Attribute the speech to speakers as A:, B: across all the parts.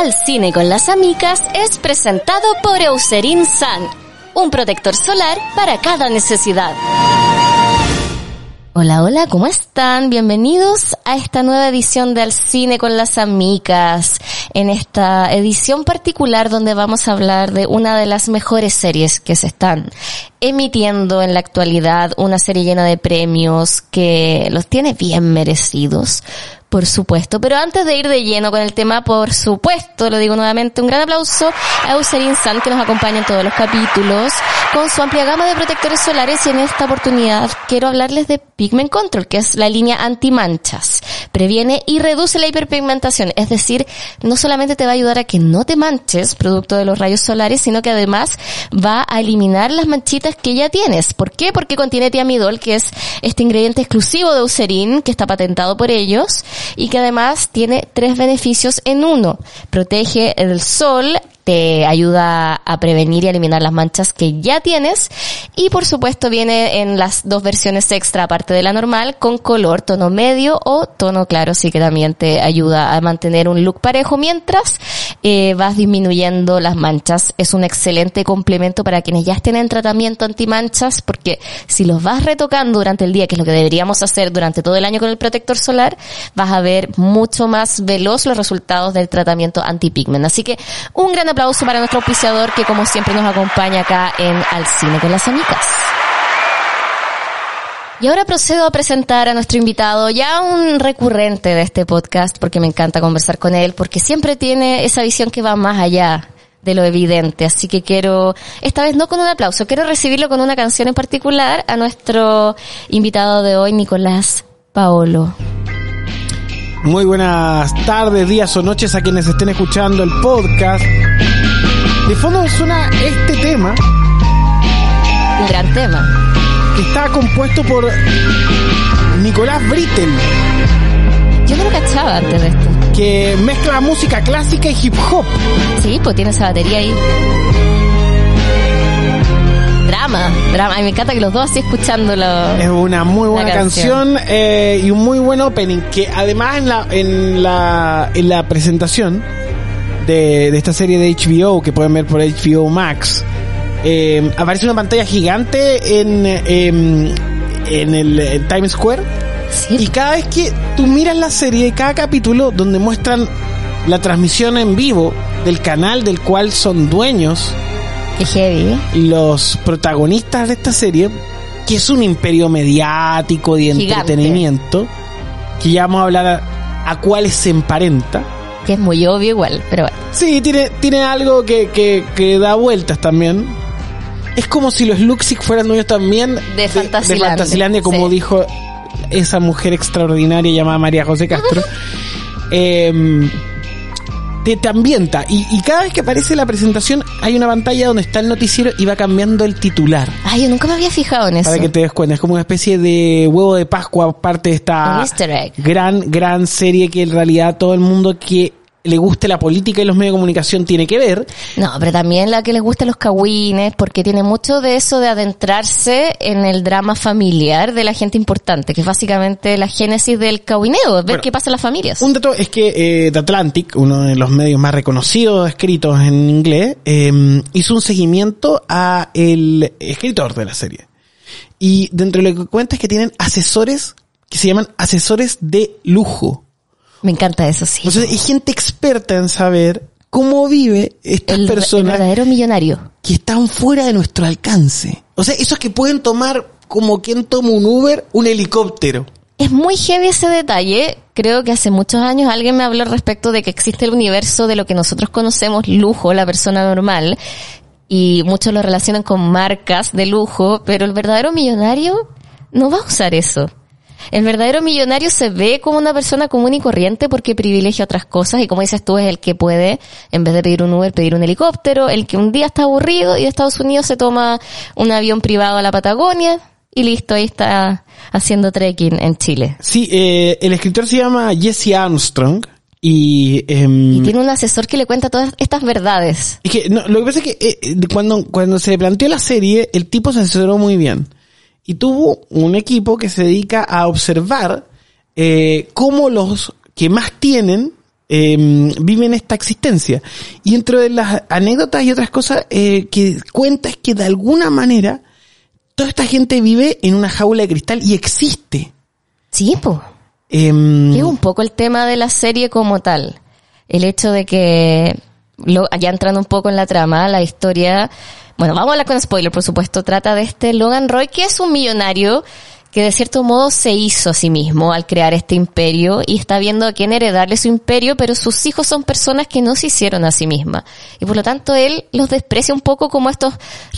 A: Al cine con las amigas es presentado por Eucerin Sun, un protector solar para cada necesidad. Hola, hola, ¿cómo están? Bienvenidos a esta nueva edición de Al Cine con las Amigas. En esta edición particular donde vamos a hablar de una de las mejores series que se están emitiendo en la actualidad, una serie llena de premios que los tiene bien merecidos por supuesto. Pero antes de ir de lleno con el tema, por supuesto, lo digo nuevamente, un gran aplauso a Eucerin San que nos acompaña en todos los capítulos con su amplia gama de protectores solares y en esta oportunidad quiero hablarles de Pigment Control, que es la línea anti-manchas. Previene y reduce la hiperpigmentación, es decir, no solamente te va a ayudar a que no te manches producto de los rayos solares, sino que además va a eliminar las manchitas que ya tienes. ¿Por qué? Porque contiene tiamidol, que es este ingrediente exclusivo de Eucerin, que está patentado por ellos y que además tiene tres beneficios en uno. Protege el sol, te ayuda a prevenir y eliminar las manchas que ya tienes. Y por supuesto viene en las dos versiones extra aparte de la normal con color tono medio o tono claro así que también te ayuda a mantener un look parejo mientras eh, vas disminuyendo las manchas. Es un excelente complemento para quienes ya estén en tratamiento antimanchas porque si los vas retocando durante el día que es lo que deberíamos hacer durante todo el año con el protector solar vas a ver mucho más veloz los resultados del tratamiento antipigment. Así que un gran aplauso para nuestro auspiciador que como siempre nos acompaña acá en Al Cine con las Amigas. Y ahora procedo a presentar a nuestro invitado, ya un recurrente de este podcast, porque me encanta conversar con él, porque siempre tiene esa visión que va más allá de lo evidente. Así que quiero, esta vez no con un aplauso, quiero recibirlo con una canción en particular a nuestro invitado de hoy, Nicolás Paolo.
B: Muy buenas tardes, días o noches a quienes estén escuchando el podcast. De fondo suena este tema.
A: Un gran tema.
B: Que está compuesto por Nicolás Brittel.
A: Yo no lo cachaba antes de esto.
B: Que mezcla música clásica y hip hop.
A: Sí, pues tiene esa batería ahí drama, drama. Y me encanta que los dos así escuchándolo.
B: Es una muy buena canción, eh, y un muy buen opening que además en la en la en la presentación de, de esta serie de HBO que pueden ver por HBO Max eh, aparece una pantalla gigante en em, en el Times Square y cada vez que tú miras la serie cada capítulo donde muestran la transmisión en vivo del canal del cual son dueños
A: Qué heavy.
B: Los protagonistas de esta serie, que es un imperio mediático de entretenimiento, que ya vamos a hablar a, a cuáles se emparenta.
A: Que es muy obvio igual, pero bueno.
B: Sí, tiene, tiene algo que, que, que da vueltas también. Es como si los Luxic fueran dueños también
A: de, Fantasilandia,
B: de Fantasilandia como dijo esa mujer extraordinaria llamada María José Castro. eh, te, te ambienta. Y, y, cada vez que aparece la presentación hay una pantalla donde está el noticiero y va cambiando el titular.
A: Ay, yo nunca me había fijado en eso.
B: Para que te des cuenta, es como una especie de huevo de Pascua, parte de esta gran, gran serie que en realidad todo el mundo que le guste la política y los medios de comunicación tiene que ver.
A: No, pero también la que les guste los cagüines, porque tiene mucho de eso de adentrarse en el drama familiar de la gente importante, que es básicamente la génesis del cagüineo, ver bueno, qué pasa en las familias.
B: Un dato es que eh, The Atlantic, uno de los medios más reconocidos escritos en inglés, eh, hizo un seguimiento a el escritor de la serie. Y dentro de lo que cuenta es que tienen asesores que se llaman asesores de lujo.
A: Me encanta eso, sí.
B: O sea, hay gente experta en saber cómo vive estas
A: el,
B: personas.
A: El verdadero millonario.
B: Que están fuera de nuestro alcance. O sea, esos que pueden tomar, como quien toma un Uber, un helicóptero.
A: Es muy heavy ese detalle. Creo que hace muchos años alguien me habló respecto de que existe el universo de lo que nosotros conocemos lujo, la persona normal. Y muchos lo relacionan con marcas de lujo, pero el verdadero millonario no va a usar eso. El verdadero millonario se ve como una persona común y corriente porque privilegia otras cosas y como dices tú es el que puede, en vez de pedir un Uber, pedir un helicóptero, el que un día está aburrido y de Estados Unidos se toma un avión privado a la Patagonia y listo, ahí está haciendo trekking en Chile.
B: Sí, eh, el escritor se llama Jesse Armstrong. Y, eh,
A: y, tiene un asesor que le cuenta todas estas verdades.
B: Y que, no, lo que pasa es que eh, cuando, cuando se planteó la serie, el tipo se asesoró muy bien y tuvo un equipo que se dedica a observar eh, cómo los que más tienen eh, viven esta existencia. Y entre las anécdotas y otras cosas eh, que cuenta es que de alguna manera toda esta gente vive en una jaula de cristal y existe.
A: Sí, pues.
B: Em,
A: es un poco el tema de la serie como tal. El hecho de que, lo, ya entrando un poco en la trama, la historia, bueno, vamos a hablar con spoiler, por supuesto, trata de este Logan Roy, que es un millonario que de cierto modo se hizo a sí mismo al crear este imperio y está viendo a quién heredarle su imperio, pero sus hijos son personas que no se hicieron a sí mismas. Y por lo tanto él los desprecia un poco como estos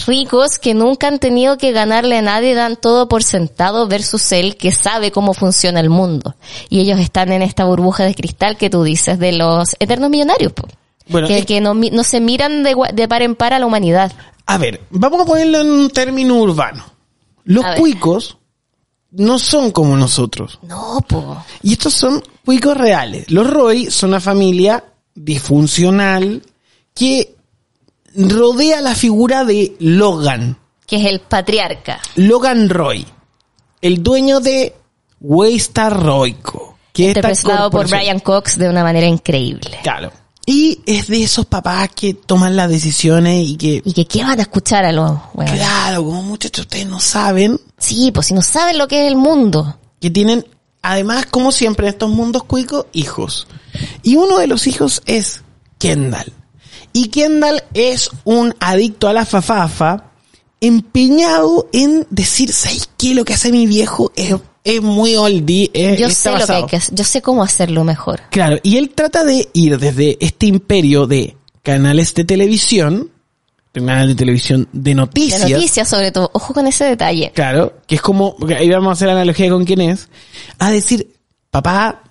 A: ricos que nunca han tenido que ganarle a nadie, dan todo por sentado versus él que sabe cómo funciona el mundo. Y ellos están en esta burbuja de cristal que tú dices de los eternos millonarios. Bueno, que, que no, no, se miran de, de par en par a la humanidad.
B: A ver, vamos a ponerlo en un término urbano. Los cuicos no son como nosotros.
A: No, po.
B: Y estos son cuicos reales. Los Roy son una familia disfuncional que rodea la figura de Logan.
A: Que es el patriarca.
B: Logan Roy. El dueño de Waystar Royco.
A: Que Interpretado por Brian Cox de una manera increíble.
B: Claro. Y es de esos papás que toman las decisiones y que...
A: Y que qué van a escuchar a los...
B: Claro, como muchachos ustedes no saben.
A: Sí, pues si no saben lo que es el mundo.
B: Que tienen, además, como siempre en estos mundos cuicos, hijos. Y uno de los hijos es Kendall. Y Kendall es un adicto a la fafafa, empeñado en decir, ¿sabes qué? Lo que hace mi viejo es es muy oldie.
A: yo sé lo que hay que hacer, yo sé cómo hacerlo mejor.
B: Claro, y él trata de ir desde este imperio de canales de televisión, de canal de televisión de noticias.
A: De noticias sobre todo, ojo con ese detalle.
B: Claro, que es como, ahí vamos a hacer analogía con quién es, a decir, papá,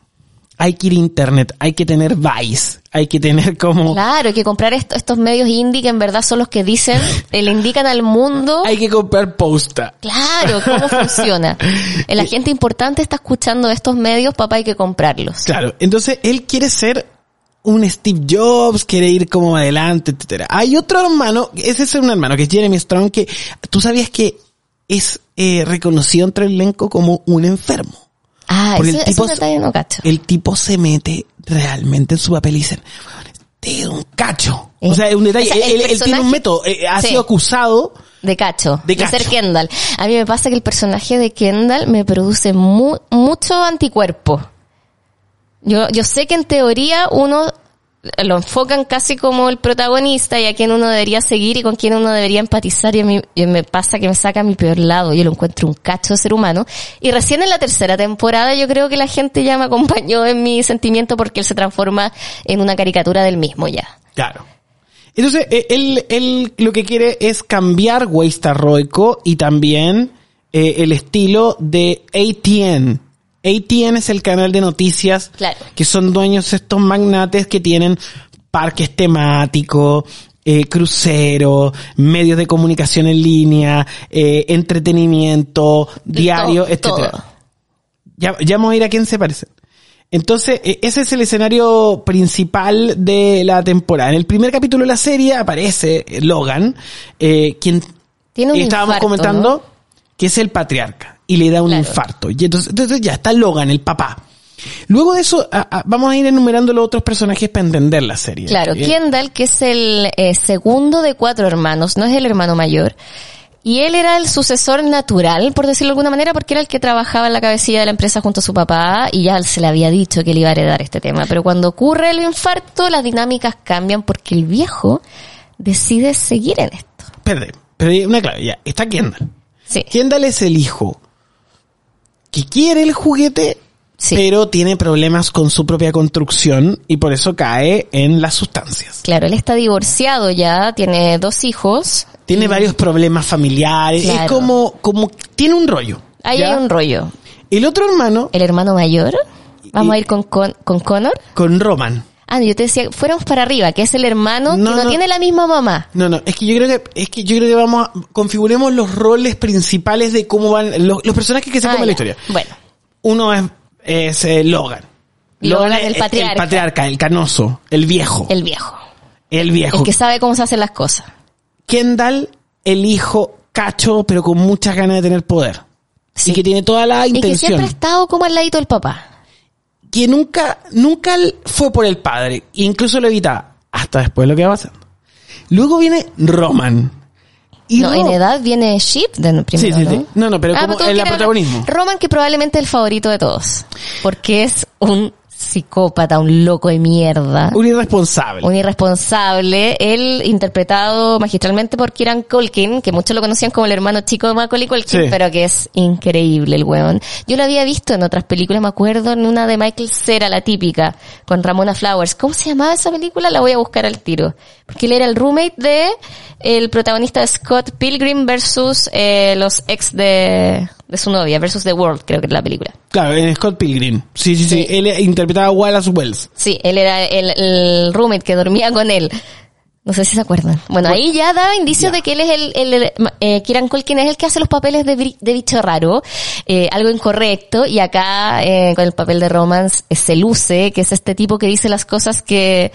B: hay que ir a internet, hay que tener Vice, hay que tener como...
A: Claro, hay que comprar estos medios indie que en verdad son los que dicen, le indican al mundo...
B: Hay que comprar posta.
A: Claro, cómo funciona. El agente importante está escuchando estos medios, papá, hay que comprarlos.
B: Claro, entonces él quiere ser un Steve Jobs, quiere ir como adelante, etcétera. Hay otro hermano, ese es un hermano que es Jeremy Strong, que tú sabías que es eh, reconocido entre el elenco como un enfermo.
A: Ah, Porque el tipo, no cacho.
B: El tipo se mete realmente en su papel y dicen, es un cacho. O sea, es un detalle. él, tiene un método, eh, ha sido acusado
A: de cacho, de, ser Kendall. A mí me pasa que el personaje de Kendall me produce mucho anticuerpo. Yo, yo sé que en teoría uno lo enfocan casi como el protagonista y a quien uno debería seguir y con quien uno debería empatizar y mí me pasa que me saca a mi peor lado, yo lo encuentro un cacho de ser humano y recién en la tercera temporada yo creo que la gente ya me acompañó en mi sentimiento porque él se transforma en una caricatura del mismo ya.
B: Claro. Entonces, eh, él, él lo que quiere es cambiar Waystar Roico y también eh, el estilo de ATN ATN es el canal de noticias que son dueños estos magnates que tienen parques temáticos, eh, cruceros, medios de comunicación en línea, eh, entretenimiento, diario, etcétera. Ya, ya vamos a ir a quién se parece. Entonces, e, ese es el escenario principal de la temporada. En el primer capítulo de la serie aparece Logan, eh, quien
A: ¿Tiene un
B: estábamos comentando que es el patriarca y le da un infarto. Y entonces, entonces ya está Logan, el papá. Luego de eso, vamos a ir enumerando los otros personajes para entender la serie.
A: Claro, Kendall, que es el eh, segundo de cuatro hermanos, no es el hermano mayor. Y él era el sucesor natural, por decirlo de alguna manera, porque era el que trabajaba en la cabecilla de la empresa junto a su papá y ya se le había dicho que le iba a heredar este tema. Pero cuando ocurre el infarto, las dinámicas cambian porque el viejo decide seguir en esto.
B: Perdón, pero una clave, ya, está Kendall. Sí. Kendall es el hijo que quiere el juguete, pero tiene problemas con su propia construcción y por eso cae en las sustancias.
A: Claro, él está divorciado ya, tiene dos hijos.
B: Tiene varios problemas familiares, es como, como, tiene un rollo.
A: Ahí hay un rollo.
B: El otro hermano.
A: El hermano mayor. Vamos a ir con, con, con Connor.
B: Con Roman.
A: Ah, yo te decía, fuéramos para arriba, que es el hermano que no, tiene la misma mamá.
B: No, no, es que yo creo que, es que yo creo que vamos a, configuremos los roles principales de cómo van, los, personajes que se ah, comen la historia.
A: Bueno.
B: Uno es, es eh, Logan.
A: Logan. es el patriarca.
B: El patriarca, el canoso, el viejo.
A: El viejo.
B: El viejo.
A: El que sabe cómo se hacen las cosas.
B: Kendall, el hijo cacho, pero con muchas ganas de tener poder. Sí. Y que tiene toda la intención. Y que
A: siempre ha estado como al ladito del papá
B: que nunca, nunca fue por el padre, incluso lo evitaba, hasta después lo que va pasando. Luego viene Roman.
A: Y no, en edad viene Ship de primero,
B: sí, sí, sí. No, no, pero ah, como el protagonismo.
A: Roman que probablemente es el favorito de todos. Porque es un psicópata, un loco de mierda.
B: Un irresponsable.
A: Un irresponsable. Él interpretado magistralmente por Kieran Culkin, que muchos lo conocían como el hermano chico de Macaulay Culkin, pero que es increíble el weón. Yo lo había visto en otras películas, me acuerdo en una de Michael Cera, la típica, con Ramona Flowers. ¿Cómo se llamaba esa película? La voy a buscar al tiro. Porque él era el roommate de el protagonista de Scott Pilgrim versus eh, los ex de de su novia versus The World, creo que es la película.
B: Claro, en Scott Pilgrim. Sí, sí, sí. Él interpretaba a Wallace Wells.
A: Sí, él era el, roommate que dormía con él. No sé si se acuerdan. Bueno, ahí ya daba indicios de que él es el, el, eh, Kieran Culkin es el que hace los papeles de, de bicho raro, eh, algo incorrecto, y acá, eh, con el papel de Romance, eh, se luce, que es este tipo que dice las cosas que,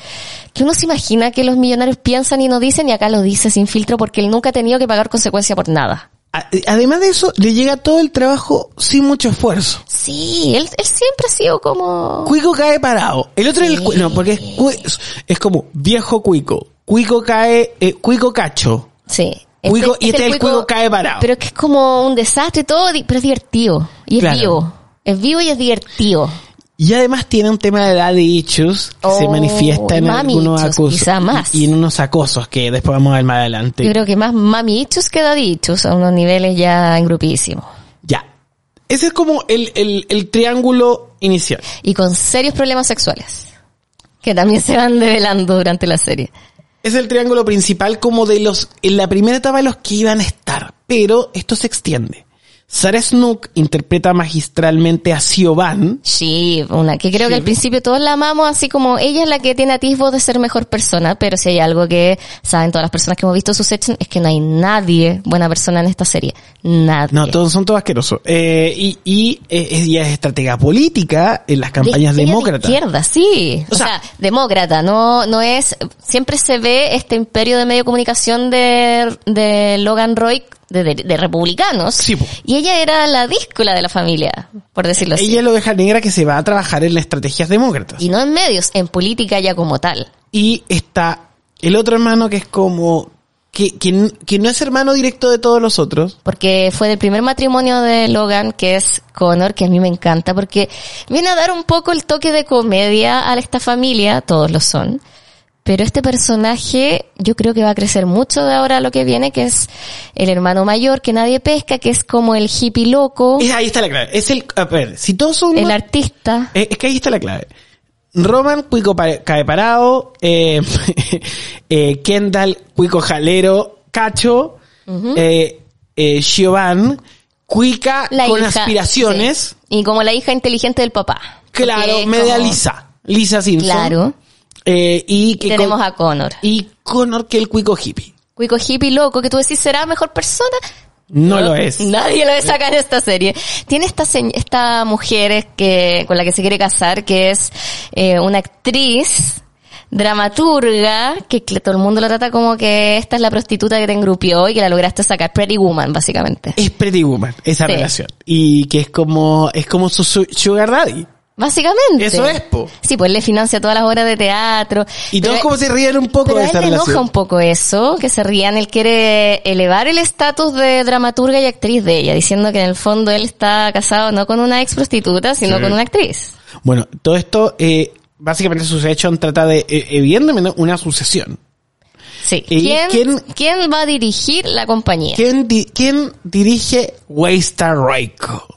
A: que uno se imagina que los millonarios piensan y no dicen, y acá lo dice sin filtro porque él nunca ha tenido que pagar consecuencia por nada.
B: Además de eso, le llega todo el trabajo sin mucho esfuerzo.
A: Sí, él, siempre ha sido como...
B: Cuico cae parado. El otro es el... No, porque es, es como viejo Cuico. Cuico cae... Eh, cuico cacho.
A: Sí.
B: Cuico, este, y este, es el Cuico cae parado.
A: Pero es que es como un desastre todo, pero es divertido. Y es vivo. Es vivo y es divertido.
B: Y además tiene un tema de edad de issues que se oh, manifiesta en algunos acosos. Y en unos acosos que después vamos a ver más adelante.
A: Yo creo que más mami issues que daddy issues a unos niveles ya grupísimos.
B: Ya. Ese es como el, el, el triángulo inicial.
A: Y con serios problemas sexuales. Que también se van develando durante la serie.
B: Es el triángulo principal como de los, en la primera etapa de los que iban a estar. Pero esto se extiende. Sarah Snook interpreta magistralmente a Siobhan.
A: Sí, una que creo que al principio todos la amamos, así como ella es la que tiene atisbo de ser mejor persona, pero si hay algo que saben todas las personas que hemos visto su sección es que no hay nadie buena persona en esta serie. Nadie.
B: No, todos son todos asquerosos. Eh, y, y eh, ella es estratega política en las campañas demócratas.
A: De izquierda, sí. O, sea, demócrata, no, no es, siempre se ve este imperio de medio comunicación de, de Logan Roy de, republicanos. Y ella era la díscola de la familia, por decirlo así.
B: Ella lo deja negra que se va a trabajar en las estrategias demócratas.
A: Y no en medios, en política ya como tal.
B: Y está el otro hermano que es como... Que, que, no es hermano directo de todos los otros.
A: Porque fue del primer matrimonio de Logan, que es Connor, que a mí me encanta, porque viene a dar un poco el toque de comedia a esta familia, todos lo son pero este personaje yo creo que va a crecer mucho de ahora lo que viene, que es el hermano mayor que nadie pesca, que es como el hippie loco.
B: ahí está la clave. Es el, a ver, si todos son...
A: El artista.
B: Es, que ahí está la clave. Roman, cuico cae parado, eh, eh, Kendall, cuico jalero, cacho, eh, eh, Giovanni, cuica con aspiraciones.
A: Y como la hija inteligente del papá.
B: Claro, media lisa. Lisa Simpson.
A: Claro.
B: Eh, y que
A: tenemos a Connor.
B: Y Connor que el cuico hippie.
A: Cuico hippie loco, que tú decís será mejor persona.
B: No, lo es.
A: Nadie lo es acá en esta serie. Tiene esta, esta mujer que, con la que se quiere casar, que es eh, una actriz dramaturga, que todo el mundo lo trata como que esta es la prostituta que te engrupió y que la lograste sacar. Pretty Woman, básicamente.
B: Es Pretty Woman, esa relación. Y que es como, es como su sugar daddy.
A: Básicamente.
B: Eso es, po.
A: Sí, pues le financia todas las obras de teatro.
B: Y todos como se ríen un poco de esa
A: él le enoja un poco eso, que se rían. Él quiere elevar el estatus de dramaturga y actriz de ella, diciendo que en el fondo él está casado no con una ex prostituta, sino con una actriz.
B: Bueno, todo esto, eh, básicamente su hecho trata de, eh, evidentemente, una sucesión.
A: Sí. ¿Quién, ¿Quién, va a dirigir la compañía?
B: ¿Quién, quién dirige Waystar Raiko?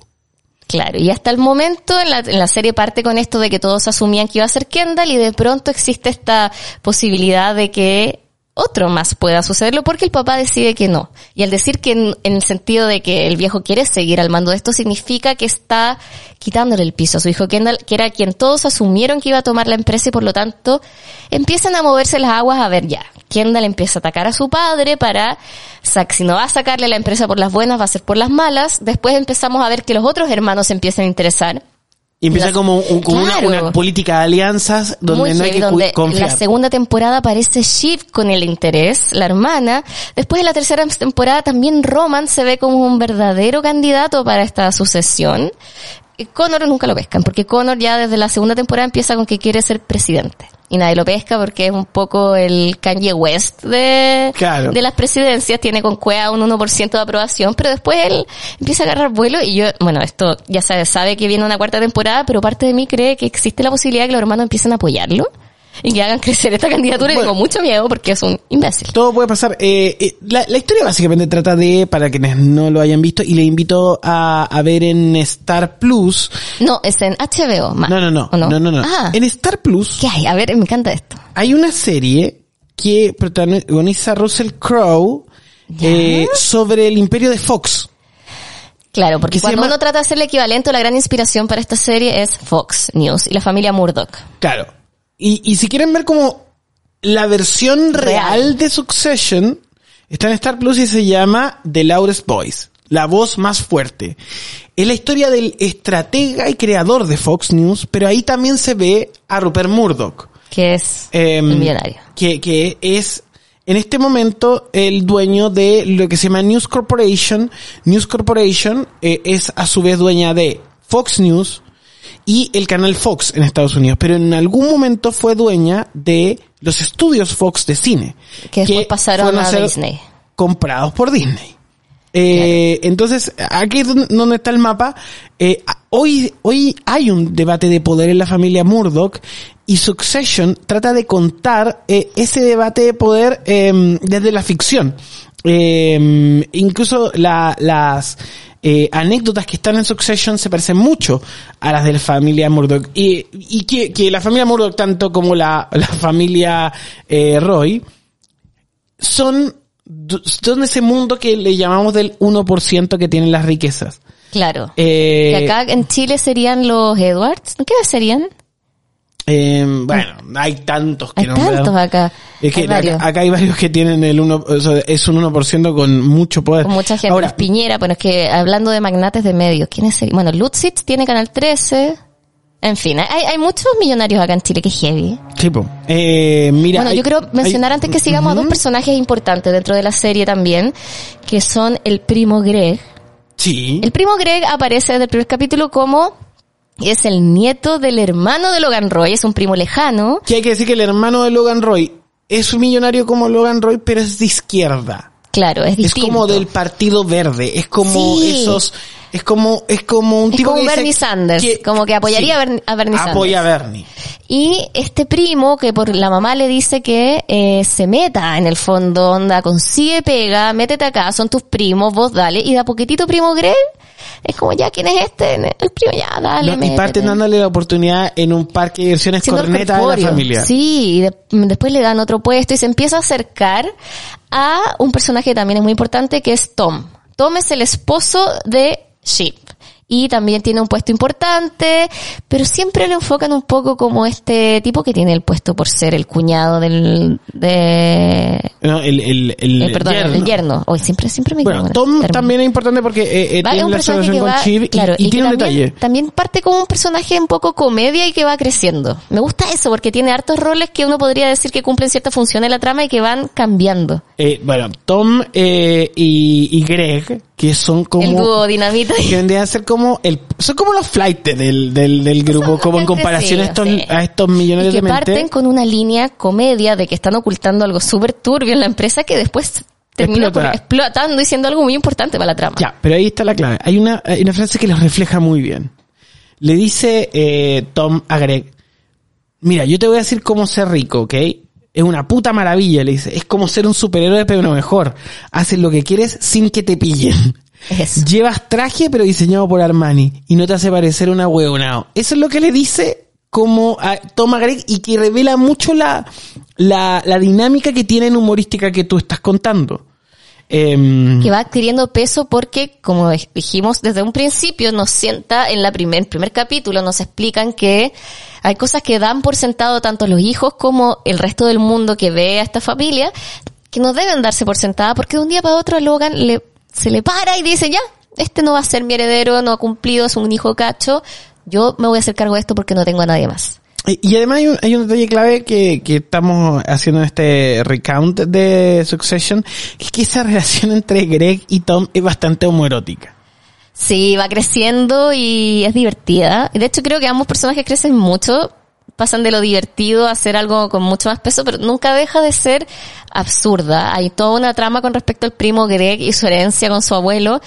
A: Claro, y hasta el momento en la, la, serie parte con esto de que todos asumían que iba a ser Kendall y de pronto existe esta posibilidad de que otro más pueda sucederlo porque el papá decide que no. Y al decir que en, el sentido de que el viejo quiere seguir al mando de esto significa que está quitándole el piso a su hijo Kendall, que era quien todos asumieron que iba a tomar la empresa y por lo tanto empiezan a moverse las aguas a ver ya, Kendall empieza a atacar a su padre para, si no va a sacarle la empresa por las buenas, va a ser por las malas. Después empezamos a ver que los otros hermanos se empiezan a interesar.
B: Y empieza como, una, política de alianzas donde no hay que donde
A: La segunda temporada aparece Shiv con el interés, la hermana. Después de la tercera temporada también Roman se ve como un verdadero candidato para esta sucesión Connor nunca lo pescan, porque Connor ya desde la segunda temporada empieza con que quiere ser presidente. Y nadie lo pesca porque es un poco el Kanye West de, de las presidencias, tiene con cueva un 1% de aprobación, pero después él empieza a agarrar vuelo y yo, bueno, esto ya se sabe que viene una cuarta temporada, pero parte de mí cree que existe la posibilidad de que los hermanos empiecen a apoyarlo y que hagan crecer esta candidatura y tengo mucho miedo porque es un imbécil.
B: Todo puede pasar. Eh, eh, la, historia básicamente trata de, para quienes no lo hayan visto, y le invito a, a ver en Star Plus.
A: No, es en HBO.
B: no, no, no, no, no, no, ah. En Star Plus.
A: ¿Qué hay? A ver, me encanta esto.
B: Hay una serie que protagoniza Russell Crowe eh, sobre el imperio de Fox.
A: Claro, porque cuando uno trata de hacer el equivalente o la gran inspiración para esta serie es Fox News y la familia Murdoch.
B: Claro, y, y si quieren ver como la versión real, de Succession, está en Star Plus y se llama The Loudest Voice, la voz más fuerte. Es la historia del estratega y creador de Fox News, pero ahí también se ve a Rupert Murdoch.
A: Que es em, el millonario.
B: Que, que es en este momento el dueño de lo que se llama News Corporation. News Corporation eh, es a su vez dueña de Fox News, y el canal Fox en Estados Unidos, pero en algún momento fue dueña de los estudios Fox de cine.
A: Que después pasaron a, Disney.
B: Comprados por Disney. Eh, Entonces, aquí es donde está el mapa. Eh, hoy, hoy hay un debate de poder en la familia Murdoch y Succession trata de contar eh, ese debate de poder em, desde la ficción. Em, incluso la, las eh, anécdotas que están en Succession se parecen mucho a las de la familia Murdoch. Y, y que, que la familia Murdoch, tanto como la, la familia eh, Roy, son, son ese mundo que le llamamos del 1% que tienen las riquezas.
A: Claro. Eh, que acá en Chile serían los Edwards. ¿Qué serían?
B: Eh, bueno, hay tantos
A: que hay tantos acá.
B: Es que acá, hay varios que tienen el 1, es un 1% con mucho poder.
A: Con mucha gente. Ahora, Piñera, bueno, es que hablando de magnates de medios, ¿quién es el? Bueno, Lutzitz tiene Canal 13. En fin, hay, hay muchos millonarios acá en Chile que heavy.
B: Tipo, eh, mira.
A: Bueno, yo quiero mencionar antes que sigamos a dos personajes importantes dentro de la serie también, que son el primo Greg.
B: Sí.
A: El primo Greg aparece desde el primer capítulo como es el nieto del hermano de Logan Roy, es un primo lejano.
B: Que hay que decir que el hermano de Logan Roy es un millonario como Logan Roy, pero es de izquierda.
A: Claro, es distinto.
B: Es como del Partido Verde, es como esos, es como, es como un tipo
A: como Bernie Sanders, como que apoyaría a, Bernie Sanders.
B: Apoya a Bernie.
A: Y este primo que por la mamá le dice que eh, se meta en el fondo, onda, consigue pega, métete acá, son tus primos, vos dale, y de a poquitito primo Greg es como ya, ¿quién es este? El primo ya, dale.
B: y parten dándole la oportunidad en un parque de diversiones corneta a la familia.
A: Sí, y después le dan otro puesto y se empieza a acercar a un personaje que también es muy importante que es Tom. Tom es el esposo de Sheep y también tiene un puesto importante, pero siempre lo enfocan un poco como este tipo que tiene el puesto por ser el cuñado del de
B: no, el, el, el,
A: eh, perdón, yerno. el yerno. Hoy siempre siempre me
B: Bueno, Tom también es importante porque eh, eh tiene la relación con Chip y, tiene un detalle.
A: También parte como un personaje un poco comedia y que va creciendo. Me gusta eso porque tiene hartos roles que uno podría decir que cumplen cierta función en la trama y que van cambiando.
B: Eh, bueno, Tom eh, y, y Greg que son como...
A: El dúo dinamita.
B: Que vendrían a ser como el... Son como los flights del, del, del grupo, como en comparación a, estos, a estos millonarios
A: y
B: que
A: parten con una línea comedia de que están ocultando algo súper turbio en la empresa que después termina explotando diciendo algo muy importante para la trama.
B: Ya, pero ahí está la clave. Hay una, hay una frase que los refleja muy bien. Le dice eh, Tom a Greg, mira, yo te voy a decir cómo ser rico, ¿ok? es una puta maravilla, le dice. Es como ser un superhéroe, pero no mejor. Haces lo que quieres sin que te pillen. Llevas traje, pero diseñado por Armani. Y no te hace parecer una huevonao. Eso es lo que le dice como a Toma Greg y que revela mucho la, la, la dinámica que tiene en humorística que tú estás contando.
A: Em, que va adquiriendo peso porque, como dijimos desde un principio, nos sienta en la primer, primer capítulo, nos explican que hay cosas que dan por sentado tanto los hijos como el resto del mundo que ve a esta familia, que no deben darse por sentada porque de un día para otro a Logan le, se le para y dice, ya, este no va a ser mi heredero, no ha cumplido, es un hijo cacho, yo me voy a hacer cargo de esto porque no tengo a nadie más.
B: Y además hay un, hay un detalle clave que, que estamos haciendo en este recount de Succession, que es que esa relación entre Greg y Tom es bastante homoerótica.
A: Sí, va creciendo y es divertida. De hecho, creo que ambos personajes crecen mucho pasan de lo divertido a hacer algo con mucho más peso, pero nunca deja de ser absurda. Hay toda una trama con respecto al primo Greg y su herencia con su abuelo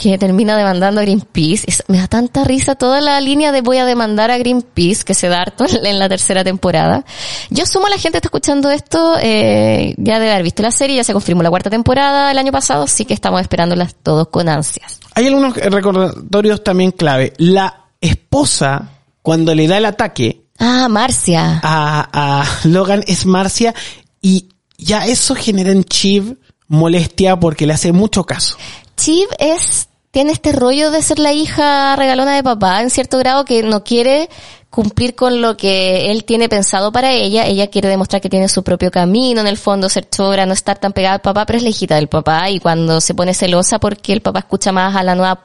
A: que termina demandando a Greenpeace. me da tanta risa toda la línea de voy a demandar a Greenpeace que se da harto en la tercera temporada. Yo asumo a la gente está escuchando esto, eh, ya debe haber visto la serie, ya se confirmó la cuarta temporada el año pasado, así que estamos esperándolas todos con ansias.
B: Hay algunos recordatorios también clave. La esposa, cuando le da el ataque,
A: Ah, Marcia.
B: A, Logan es Marcia y ya eso genera en Chiv molestia porque le hace mucho caso.
A: Chiv es, tiene este rollo de ser la hija regalona de papá en cierto grado que no quiere cumplir con lo que él tiene pensado para ella. Ella quiere demostrar que tiene su propio camino, en el fondo, ser chora, no estar tan pegada al papá, pero es la hijita del papá y cuando se pone celosa porque el papá escucha más a la nueva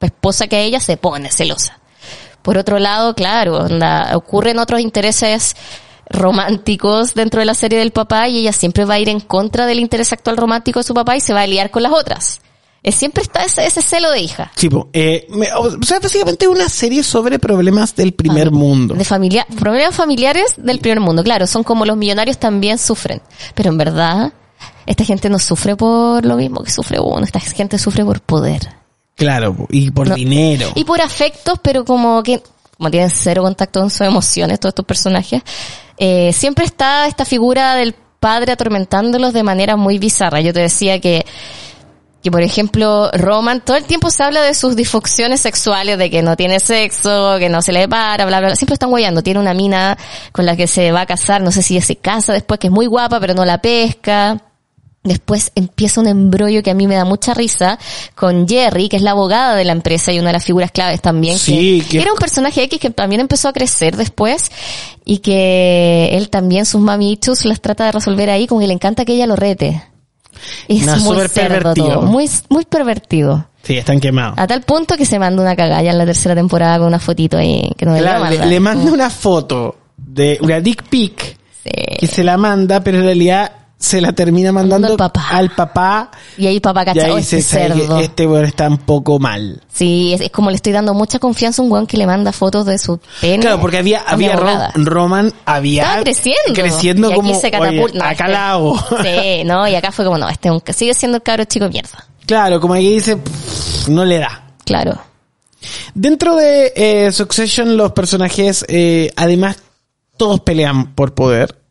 A: esposa que a ella, se pone celosa. Por otro lado, claro, ocurren otros intereses románticos dentro de la serie del papá y ella siempre va a ir en contra del interés actual romántico de su papá y se va a liar con las otras. siempre está ese, celo de hija.
B: Sí, eh, o sea, básicamente una serie sobre problemas del primer mundo.
A: De familia, problemas familiares del primer mundo, claro, son como los millonarios también sufren. Pero en verdad, esta gente no sufre por lo mismo que sufre uno, esta gente sufre por poder.
B: Claro, y por dinero.
A: Y por afectos, pero como que, como tienen cero contacto con sus emociones, todos estos personajes, eh, siempre está esta figura del padre atormentándolos de manera muy bizarra. Yo te decía que, que por ejemplo, Roman todo el tiempo se habla de sus disfunciones sexuales, de que no tiene sexo, que no se le para, bla, bla, bla. Siempre están guayando. Tiene una mina con la que se va a casar, no sé si se casa después, que es muy guapa, pero no la pesca. Después empieza un embrollo que a mí me da mucha risa con Jerry, que es la abogada de la empresa y una de las figuras claves también.
B: Sí,
A: que, era un personaje X que también empezó a crecer después y que él también sus mamichus las trata de resolver ahí, como que le encanta que ella lo rete. Es muy pervertido. muy, muy pervertido.
B: Sí, están quemados.
A: A tal punto que se manda una cagalla en la tercera temporada con una fotito ahí que no
B: claro, le, le, manda una foto de una dick pic que se la manda, pero en realidad se la termina mandando al papá.
A: Y ahí papá cachado este cerdo.
B: Este weón está un poco mal.
A: Sí, es, como le estoy dando mucha confianza a un weón que le manda fotos de su pene.
B: Claro, porque había, había Roman, había
A: Estaba creciendo.
B: Creciendo
A: y
B: como
A: se catapulta.
B: acá este, la hago.
A: Sí, no, y acá fue como, no, este sigue siendo el cabro chico mierda.
B: Claro, como aquí dice, no le da.
A: Claro.
B: Dentro de eh, Succession, los personajes, eh, además, todos pelean por poder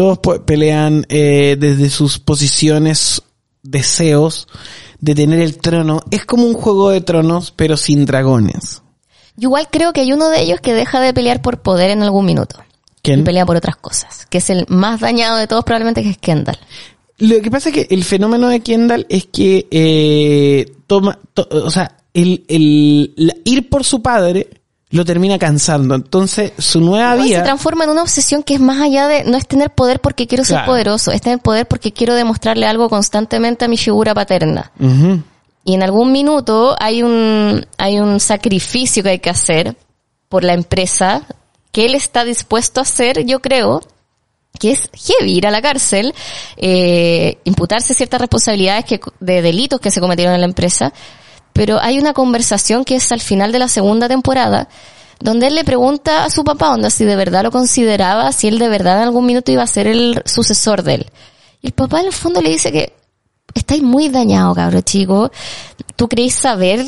B: todos pelean eh, desde sus posiciones, deseos de tener el trono. Es como un juego de tronos, pero sin dragones.
A: Yo igual creo que hay uno de ellos que deja de pelear por poder en algún minuto. ¿Quién? Y pelea por otras cosas. Que es el más dañado de todos probablemente, que es Kendall.
B: Lo que pasa es que el fenómeno de Kendall es que eh, toma, o sea, el, el, ir por su padre lo termina cansando. Entonces, su nueva vida...
A: Se transforma en una obsesión que es más allá de... No es tener poder porque quiero ser poderoso, es tener poder porque quiero demostrarle algo constantemente a mi figura paterna. Y en algún minuto hay un, hay un sacrificio que hay que hacer por la empresa que él está dispuesto a hacer, yo creo, que es heavy ir a la cárcel, eh, imputarse ciertas responsabilidades que, de delitos que se cometieron en la empresa, pero hay una conversación que es al final de la segunda temporada, donde él le pregunta a su papá onda si de verdad lo consideraba, si él de verdad en algún minuto iba a ser el sucesor de él. Y el papá en el fondo le dice que estáis muy dañado, cabro chico. Tú creéis saber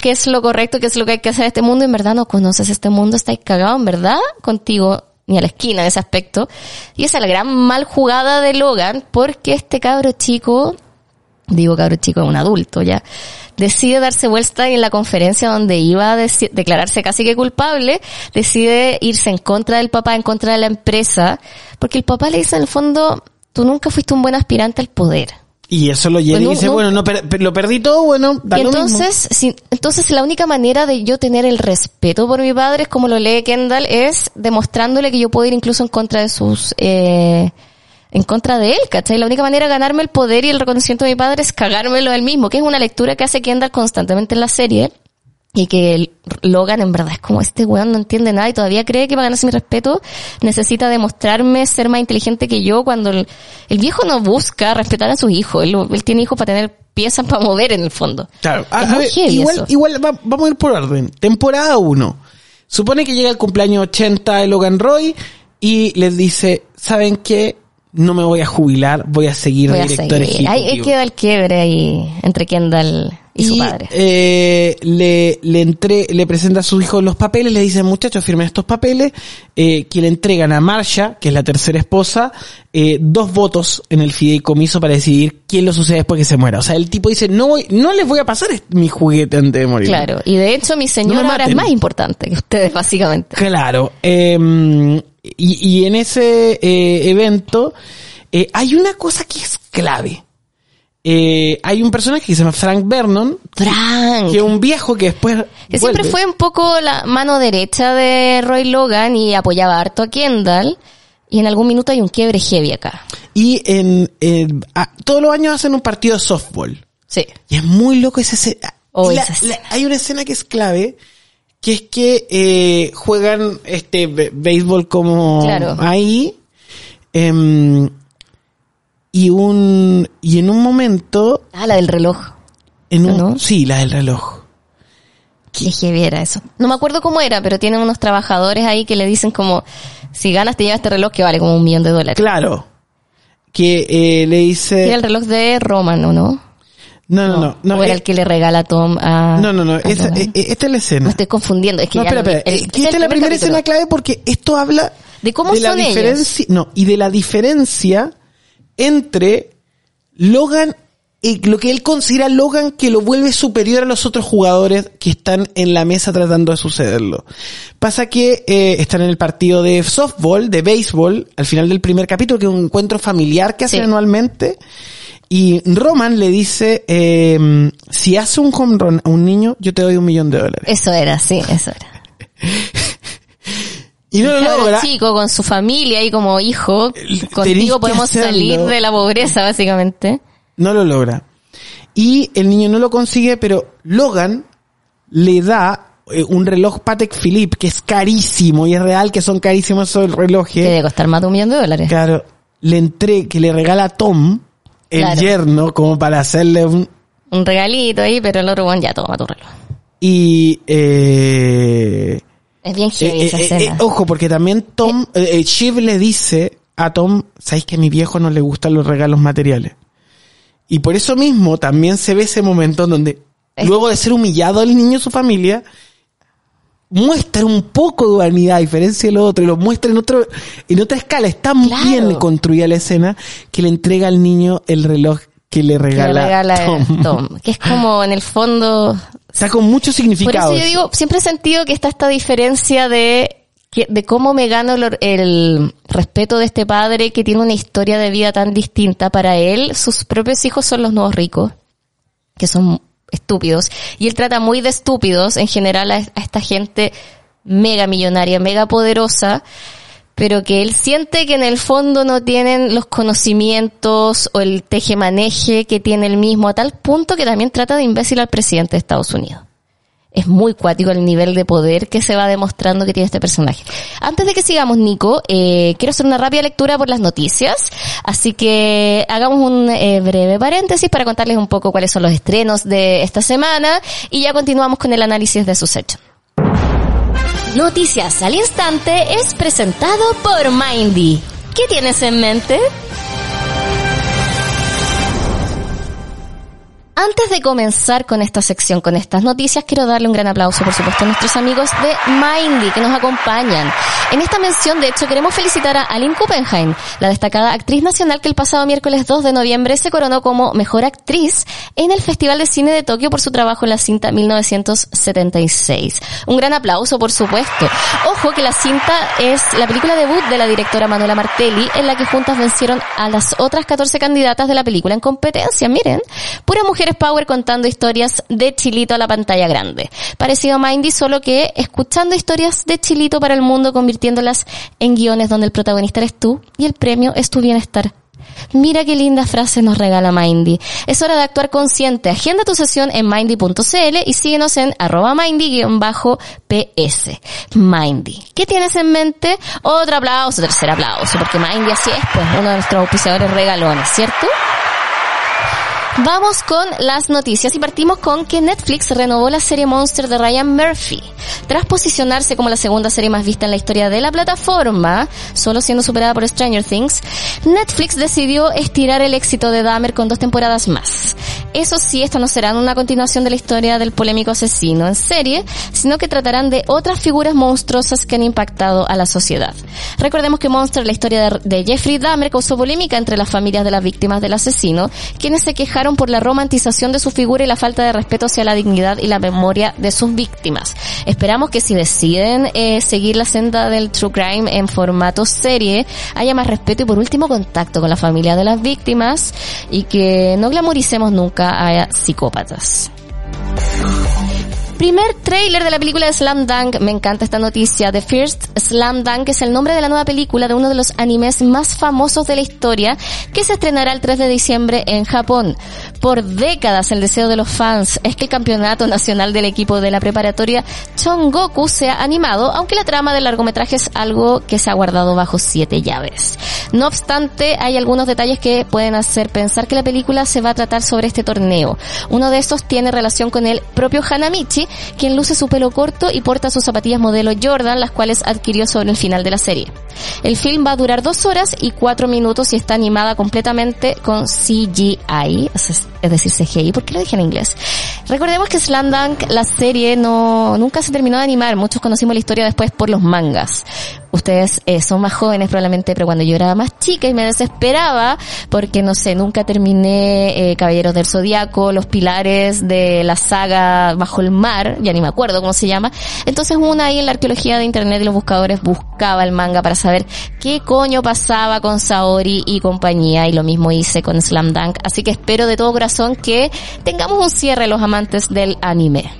A: qué es lo correcto, qué es lo que hay que hacer en este mundo, en verdad no conoces este mundo, estáis cagado, en verdad, contigo ni a la esquina en ese aspecto. Y esa es la gran mal jugada de Logan, porque este cabro chico, digo cabro chico, es un adulto ya, decide darse vuelta en la conferencia donde iba a declararse casi que culpable, decide irse en contra del papá, en contra de la empresa, porque el papá le dice en el fondo, tú nunca fuiste un buen aspirante al poder.
B: Y eso lo llena y dice, bueno, no, lo perdí todo, bueno,
A: da y entonces, entonces la única manera de yo tener el respeto por mi padre es como lo lee Kendall, es demostrándole que yo puedo ir incluso en contra de sus, eh, en contra de él, ¿cachai? La única manera de ganarme el poder y el reconocimiento de mi padre es cagármelo él mismo, que es una lectura que hace Kendall constantemente en la serie. y que Logan en verdad es como este weón no entiende nada y todavía cree que para ganarse mi respeto necesita demostrarme ser más inteligente que yo cuando el, viejo no busca respetar a sus hijos, él, tiene hijos para tener piezas para mover en el fondo.
B: Claro, igual, igual vamos a ir por orden. Temporada 1. Supone que llega el cumpleaños 80 de Logan Roy y les dice, ¿saben qué? No me voy a jubilar, voy a seguir voy director ejecutivo.
A: Ahí queda el quiebre ahí entre Kendall y, su padre.
B: Eh, le, le, entre, le presenta a su hijo los papeles, le dice, muchachos, firmen estos papeles, eh, que le entregan a Marsha, que es la tercera esposa, eh, dos votos en el fideicomiso para decidir quién lo sucede después que se muera. O sea, el tipo dice, no voy, no les voy a pasar mi juguete antes de morir.
A: Claro, y de hecho mi señora ahora es más importante que ustedes, básicamente.
B: Claro, em, y, y en ese eh, evento eh, hay una cosa que es clave eh, hay un personaje que se llama Frank Vernon.
A: Frank.
B: Que es un viejo que después.
A: Que siempre fue un poco la mano derecha de Roy Logan y apoyaba harto a Kendall. Y en algún minuto hay un quiebre heavy acá.
B: Y en, todos los años hacen un partido de softball.
A: Sí.
B: Y es muy loco esa escena. Oh, hay una escena que es clave, que es que eh, juegan este béisbol como claro. ahí. Eh, y un y en un momento
A: ah la del reloj
B: en un, sí la del reloj
A: qué heavy era eso no me acuerdo cómo era pero tienen unos trabajadores ahí que le dicen como si ganas te llevas este reloj que vale como un millón de dólares
B: claro que eh, le dice
A: era el reloj de Roman ¿o no?
B: No, no, no. no,
A: o era eh, el que le regala a Tom a...
B: No, no, no. Esa, eh, esta es la escena.
A: Me estoy confundiendo. Es que
B: no, espera, espera. esta es la primera escena clave porque esto habla...
A: De cómo
B: de
A: son
B: la diferencia, No, y de la diferencia entre Logan y lo que él considera Logan que lo vuelve superior a los otros jugadores que están en la mesa tratando de sucederlo. Pasa que eh, están en el partido de softball, de béisbol, al final del primer capítulo, que es un encuentro familiar que hacen anualmente. Y Roman le dice, eh, si hace un home run a un niño, yo te doy un millón de dólares.
A: Eso era, sí, eso era.
B: Y no lo logra.
A: chico con su familia y como hijo, contigo podemos salir de la pobreza, básicamente.
B: No lo logra. Y el niño no lo consigue, pero Logan le da eh, un reloj Patek Philippe que es carísimo y es real que son carísimos esos relojes. Que
A: debe costar más de un millón de dólares.
B: Claro. Le entré, que le regala a Tom, el yerno, como para hacerle un...
A: Un regalito ahí, pero el otro one ya toma tu reloj.
B: Y, eh,
A: es bien heavy eh, eh, eh,
B: ojo, porque también Tom, Shiv le dice a Tom, ¿sabes que a mi viejo no le gustan los regalos materiales? Y por eso mismo también se ve ese momento en donde, luego de ser humillado el niño y su familia, muestra un poco de humanidad a diferencia de lo otro, y lo muestra en otro, en otra escala. Está muy bien construida la escena que le entrega al niño el reloj que le regala,
A: Tom. Que es como en el fondo
B: Está con mucho significado.
A: Por eso yo digo, siempre he sentido que está esta diferencia de de cómo me gano el, respeto de este padre que tiene una historia de vida tan distinta. Para él, sus propios hijos son los nuevos ricos, que son estúpidos. Y él trata muy de estúpidos en general a, esta gente mega millonaria, mega poderosa, pero que él siente que en el fondo no tienen los conocimientos o el tejemaneje que tiene él mismo, a tal punto que también trata de imbécil al presidente de Estados Unidos. Es muy cuático el nivel de poder que se va demostrando que tiene este personaje. Antes de que sigamos, Nico, eh, quiero hacer una rápida lectura por las noticias, así que hagamos un eh, breve paréntesis para contarles un poco cuáles son los estrenos de esta semana y ya continuamos con el análisis de sus hechos. Noticias al Instante es presentado por Mindy. ¿Qué tienes en mente? Antes de comenzar con esta sección, con estas noticias, quiero darle un gran aplauso, por supuesto, a nuestros amigos de Mindy que nos acompañan. En esta mención, de hecho, queremos felicitar a Aline Kuppenheim, la destacada actriz nacional que el pasado miércoles 2 de noviembre se coronó como mejor actriz en el Festival de Cine de Tokio por su trabajo en la cinta 1976. Un gran aplauso, por supuesto. Ojo que la cinta es la película debut de la directora Manuela Martelli, en la que juntas vencieron a las otras 14 candidatas de la película en competencia. Miren, pura mujer Power contando historias de Chilito a la pantalla grande. Parecido a Mindy, solo que escuchando historias de Chilito para el mundo, convirtiéndolas en guiones donde el protagonista eres tú y el premio es tu bienestar. Mira qué linda frase nos regala Mindy. Es hora de actuar consciente. Agenda tu sesión en mindy.cl y síguenos en arroba mindy-ps. Mindy. ¿Qué tienes en mente? Otro aplauso, tercer aplauso, porque Mindy así es, pues, uno de nuestros auspiciadores regalones, ¿cierto? Vamos con las noticias y partimos con que Netflix renovó la serie Monster de Ryan Murphy. Tras posicionarse como la segunda serie más vista en la historia de la plataforma, solo siendo superada por Stranger Things, Netflix decidió estirar el éxito de Dahmer con dos temporadas más. Eso sí, esto no será una continuación de la historia del polémico asesino en serie, sino que tratarán de otras figuras monstruosas que han impactado a la sociedad. Recordemos que Monster, la historia de, Jeffrey Dahmer, causó polémica entre las familias de las víctimas del asesino, quienes se quejaron por la romantización de su figura y la falta de respeto hacia la dignidad y la memoria de sus víctimas. Esperamos que si deciden eh, seguir la senda del true crime en formato serie, haya más respeto y por último contacto con la familia de las víctimas y que no glamoricemos nunca a psicópatas. Primer trailer de la película de Slam Dunk. Me encanta esta noticia. The First Slam Dunk es el nombre de la nueva película de uno de los animes más famosos de la historia que se estrenará el 3 de diciembre en Japón. Por décadas el deseo de los fans es que el campeonato nacional del equipo de la preparatoria Chongoku sea animado, aunque la trama del largometraje es algo que se ha guardado bajo siete llaves. No obstante, hay algunos detalles que pueden hacer pensar que la película se va a tratar sobre este torneo. Uno de estos tiene relación con el propio Hanamichi, quien luce su pelo corto y porta sus zapatillas modelo Jordan, las cuales adquirió sobre el final de la serie. El film va a durar dos horas y cuatro minutos y está animada completamente con CGI, es decir, CGI, ¿por qué lo dije en inglés? Recordemos que Slam Dunk, la serie, no, nunca se terminó de animar, muchos conocimos la historia después por los mangas ustedes eh, son más jóvenes probablemente, pero cuando yo era más chica y me desesperaba porque no sé, nunca terminé eh, Caballeros del Zodiaco, los pilares de la saga Bajo el Mar, ya ni me acuerdo cómo se llama. Entonces una ahí en la arqueología de internet y los buscadores buscaba el manga para saber qué coño pasaba con Saori y compañía y lo mismo hice con Slam Dunk. Así que espero de todo corazón que tengamos un cierre los amantes del anime.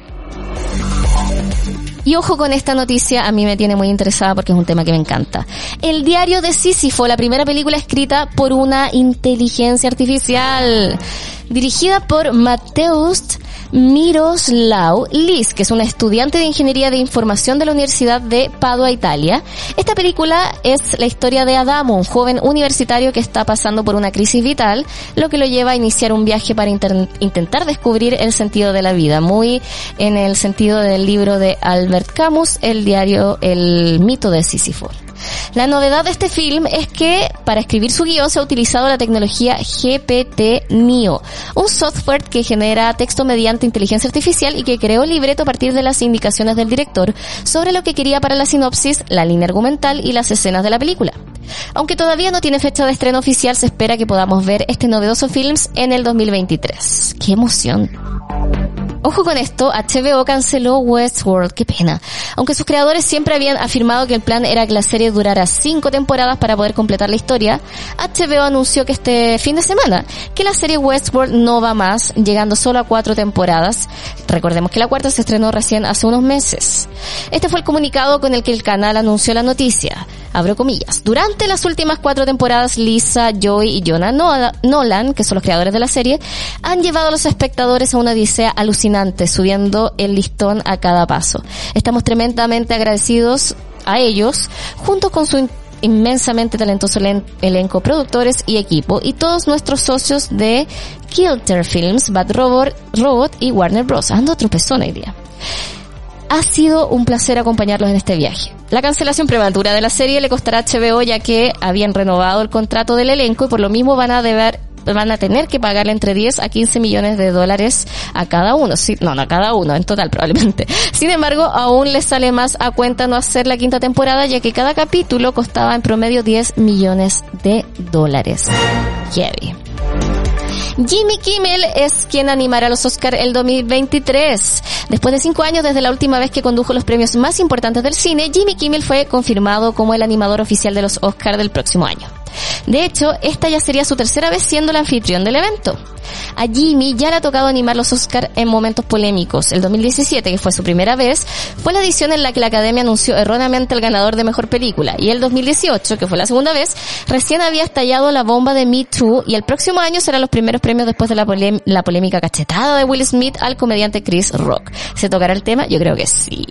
A: Y ojo con esta noticia, a mí me tiene muy interesada porque es un tema que me encanta. El diario de Sísifo, la primera película escrita por una inteligencia artificial, dirigida por Mateus Miroslav Lis, que es una estudiante de Ingeniería de Información de la Universidad de Padua, Italia. Esta película es la historia de Adamo, un joven universitario que está pasando por una crisis vital, lo que lo lleva a iniciar un viaje para intentar descubrir el sentido de la vida, muy en el sentido del libro de Albert Camus, el diario El mito de Sísifo. La novedad de este film es que para escribir su guion se ha utilizado la tecnología GPT-NIO, un software que genera texto mediante inteligencia artificial y que creó el libreto a partir de las indicaciones del director sobre lo que quería para la sinopsis, la línea argumental y las escenas de la película. Aunque todavía no tiene fecha de estreno oficial, se espera que podamos ver este novedoso film en el 2023. ¡Qué emoción! Ojo con esto, HBO canceló Westworld, qué pena. Aunque sus creadores siempre habían afirmado que el plan era que la serie durara cinco temporadas para poder completar la historia, HBO anunció que este fin de semana que la serie Westworld no va más, llegando solo a cuatro temporadas. Recordemos que la cuarta se estrenó recién hace unos meses. Este fue el comunicado con el que el canal anunció la noticia. Abro comillas. Durante las últimas cuatro temporadas, Lisa, Joy y Jonah Nolan, que son los creadores de la serie, han llevado a los espectadores a una odisea alucinante, subiendo el listón a cada paso. Estamos tremendamente agradecidos a ellos, junto con su inmensamente talentoso elenco, productores y equipo, y todos nuestros socios de Kilter Films, Bad Robot, Robot y Warner Bros. Ando tropezón hoy día. Ha sido un placer acompañarlos en este viaje. La cancelación prematura de la serie le costará a HBO ya que habían renovado el contrato del elenco y por lo mismo van a deber van a tener que pagarle entre 10 a 15 millones de dólares a cada uno. Sí, no, no a cada uno, en total probablemente. Sin embargo, aún les sale más a cuenta no hacer la quinta temporada, ya que cada capítulo costaba en promedio 10 millones de dólares. Heavy. Jimmy Kimmel es quien animará los Oscar el 2023. Después de cinco años desde la última vez que condujo los premios más importantes del cine, Jimmy Kimmel fue confirmado como el animador oficial de los Oscar del próximo año. De hecho, esta ya sería su tercera vez siendo la anfitrión del evento. A Jimmy ya le ha tocado animar los Oscar en momentos polémicos. El 2017, que fue su primera vez, fue la edición en la que la Academia anunció erróneamente el ganador de Mejor Película. Y el 2018, que fue la segunda vez, recién había estallado la bomba de Me Too y el próximo año serán los primeros premios después de la, la polémica cachetada de Will Smith al comediante Chris Rock. ¿Se tocará el tema? Yo creo que sí.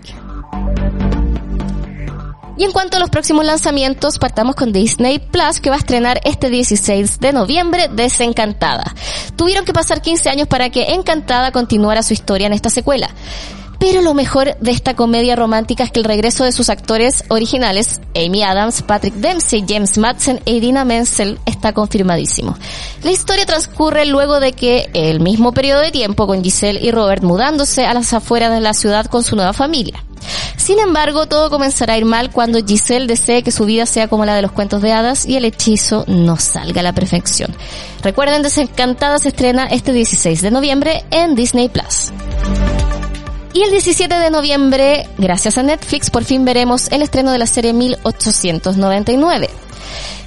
A: Y en cuanto a los próximos lanzamientos, partamos con Disney Plus, que va a estrenar este 16 de noviembre Desencantada. Tuvieron que pasar 15 años para que Encantada continuara su historia en esta secuela. Pero lo mejor de esta comedia romántica es que el regreso de sus actores originales, Amy Adams, Patrick Dempsey, James Madsen e Idina Menzel, está confirmadísimo. La historia transcurre luego de que el mismo periodo de tiempo con Giselle y Robert mudándose a las afueras de la ciudad con su nueva familia. Sin embargo, todo comenzará a ir mal cuando Giselle desee que su vida sea como la de los cuentos de hadas y el hechizo no salga a la perfección. Recuerden, Desencantada se estrena este 16 de noviembre en Disney Plus. Y el 17 de noviembre, gracias a Netflix, por fin veremos el estreno de la serie 1899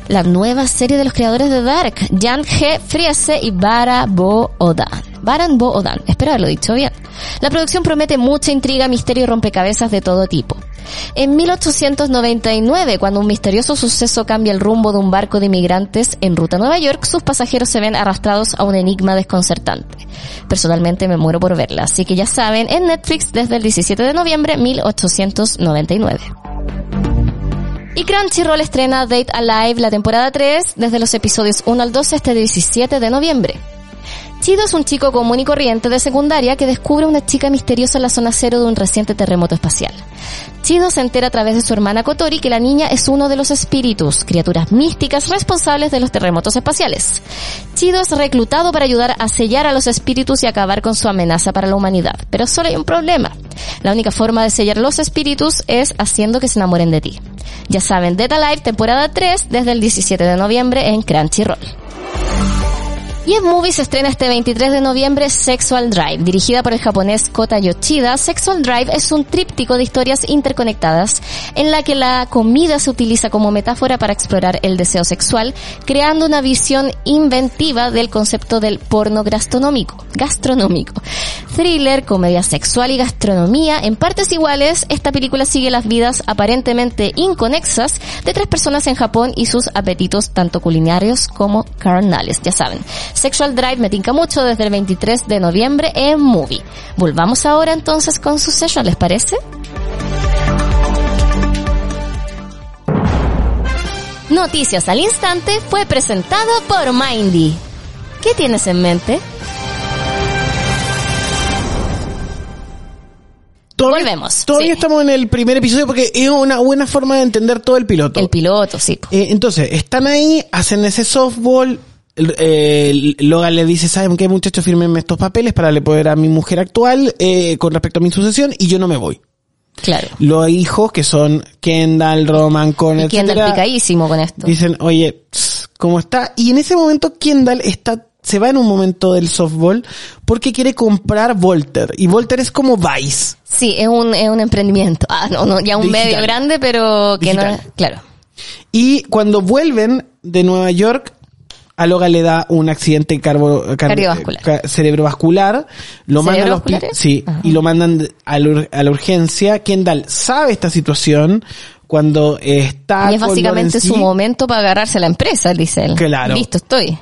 A: la nueva serie de los creadores de Dark, Jan G. Friese y Bara Bo Odan. Baran Bo Odan, espero haberlo dicho bien. La producción promete mucha intriga, misterio y rompecabezas de todo tipo. En 1899, cuando un misterioso suceso cambia el rumbo de un barco de inmigrantes en ruta a Nueva York, sus pasajeros se ven arrastrados a un enigma desconcertante. Personalmente me muero por verla, así que ya saben, en Netflix desde el 17 de noviembre 1899. Y Crunchyroll estrena Date Alive la temporada 3 desde los episodios 1 al 12 este 17 de noviembre. Chido es un chico común y corriente de secundaria que descubre una chica misteriosa en la zona cero de un reciente terremoto espacial. Chido se entera a través de su hermana Kotori que la niña es uno de los espíritus, criaturas místicas responsables de los terremotos espaciales. Chido es reclutado para ayudar a sellar a los espíritus y acabar con su amenaza para la humanidad. Pero solo hay un problema. La única forma de sellar los espíritus es haciendo que se enamoren de ti. Ya saben, Dead Alive temporada 3 desde el 17 de noviembre en Crunchyroll. Y en Movie se estrena este 23 de noviembre Sexual Drive, dirigida por el japonés Kota Yoshida. Sexual Drive es un tríptico de historias interconectadas en la que la comida se utiliza como metáfora para explorar el deseo sexual, creando una visión inventiva del concepto del porno gastronómico. gastronómico. Thriller, comedia sexual y gastronomía en partes iguales, esta película sigue las vidas aparentemente inconexas de tres personas en Japón y sus apetitos tanto culinarios como carnales, ya saben. Sexual Drive me tinca mucho desde el 23 de noviembre en Movie. Volvamos ahora entonces con su session, ¿les parece? Noticias al instante fue presentado por Mindy. ¿Qué tienes en mente?
B: Todavía,
A: Volvemos.
B: Todavía
A: sí.
B: estamos en el primer episodio porque es una buena forma de entender todo el piloto.
A: El piloto, sí.
B: Eh, entonces, están ahí, hacen ese softball. Eh, Logan le dice, ¿saben qué muchachos? Fírmenme estos papeles para le poder a mi mujer actual eh, con respecto a mi sucesión y yo no me voy.
A: Claro.
B: Los hijos que son Kendall, Roman, Connor,
A: Kendall picadísimo con esto.
B: dicen, oye, ¿cómo está? Y en ese momento Kendall está, se va en un momento del softball porque quiere comprar Volter. Y Volter es como Vice.
A: Sí, es un, es un emprendimiento. Ah, no, no, ya un
B: Digital.
A: medio grande, pero que no
B: Digital.
A: claro.
B: Y cuando vuelven de Nueva York, a Logan le da un accidente carbo- car-
A: Cardiovascular.
B: ca- cerebrovascular. Lo mandan al sí,
A: Ajá.
B: y lo mandan a la, ur- a la urgencia. Kendall sabe esta situación cuando está
A: y es básicamente su momento para agarrarse a la empresa, dice él.
B: Claro.
A: Listo, estoy.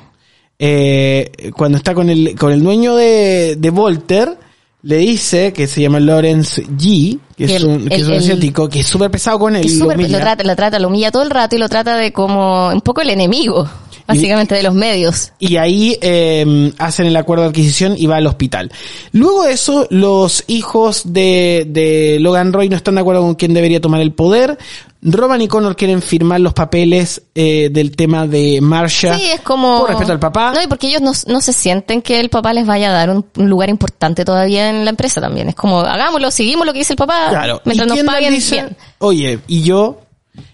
B: eh, cuando está con el con el dueño de, de Volter, le dice que se llama Lawrence G, que
A: Que
B: es
A: el-
B: un, que
A: el-
B: es un
A: el-
B: asiático, que es súper pesado con él.
A: Que
B: y lo
A: trata, lo trata, lo humilla todo el rato y lo trata de como un poco el enemigo, básicamente de los medios.
B: Y ahí eh, hacen el acuerdo de adquisición y va al hospital. Luego de eso, los hijos de, de Logan Roy no están de acuerdo con quién debería tomar el poder. Roman y Connor quieren firmar los papeles eh, del tema de Marsha.
A: Sí, es como...
B: Por respeto al papá.
A: No, y porque ellos no, no se sienten que el papá les vaya a dar un, un lugar importante todavía en la empresa también. Es como, hagámoslo, seguimos lo que dice el papá.
B: Claro.
A: Mientras
B: y
A: nos paguen
B: dice, oye, y yo,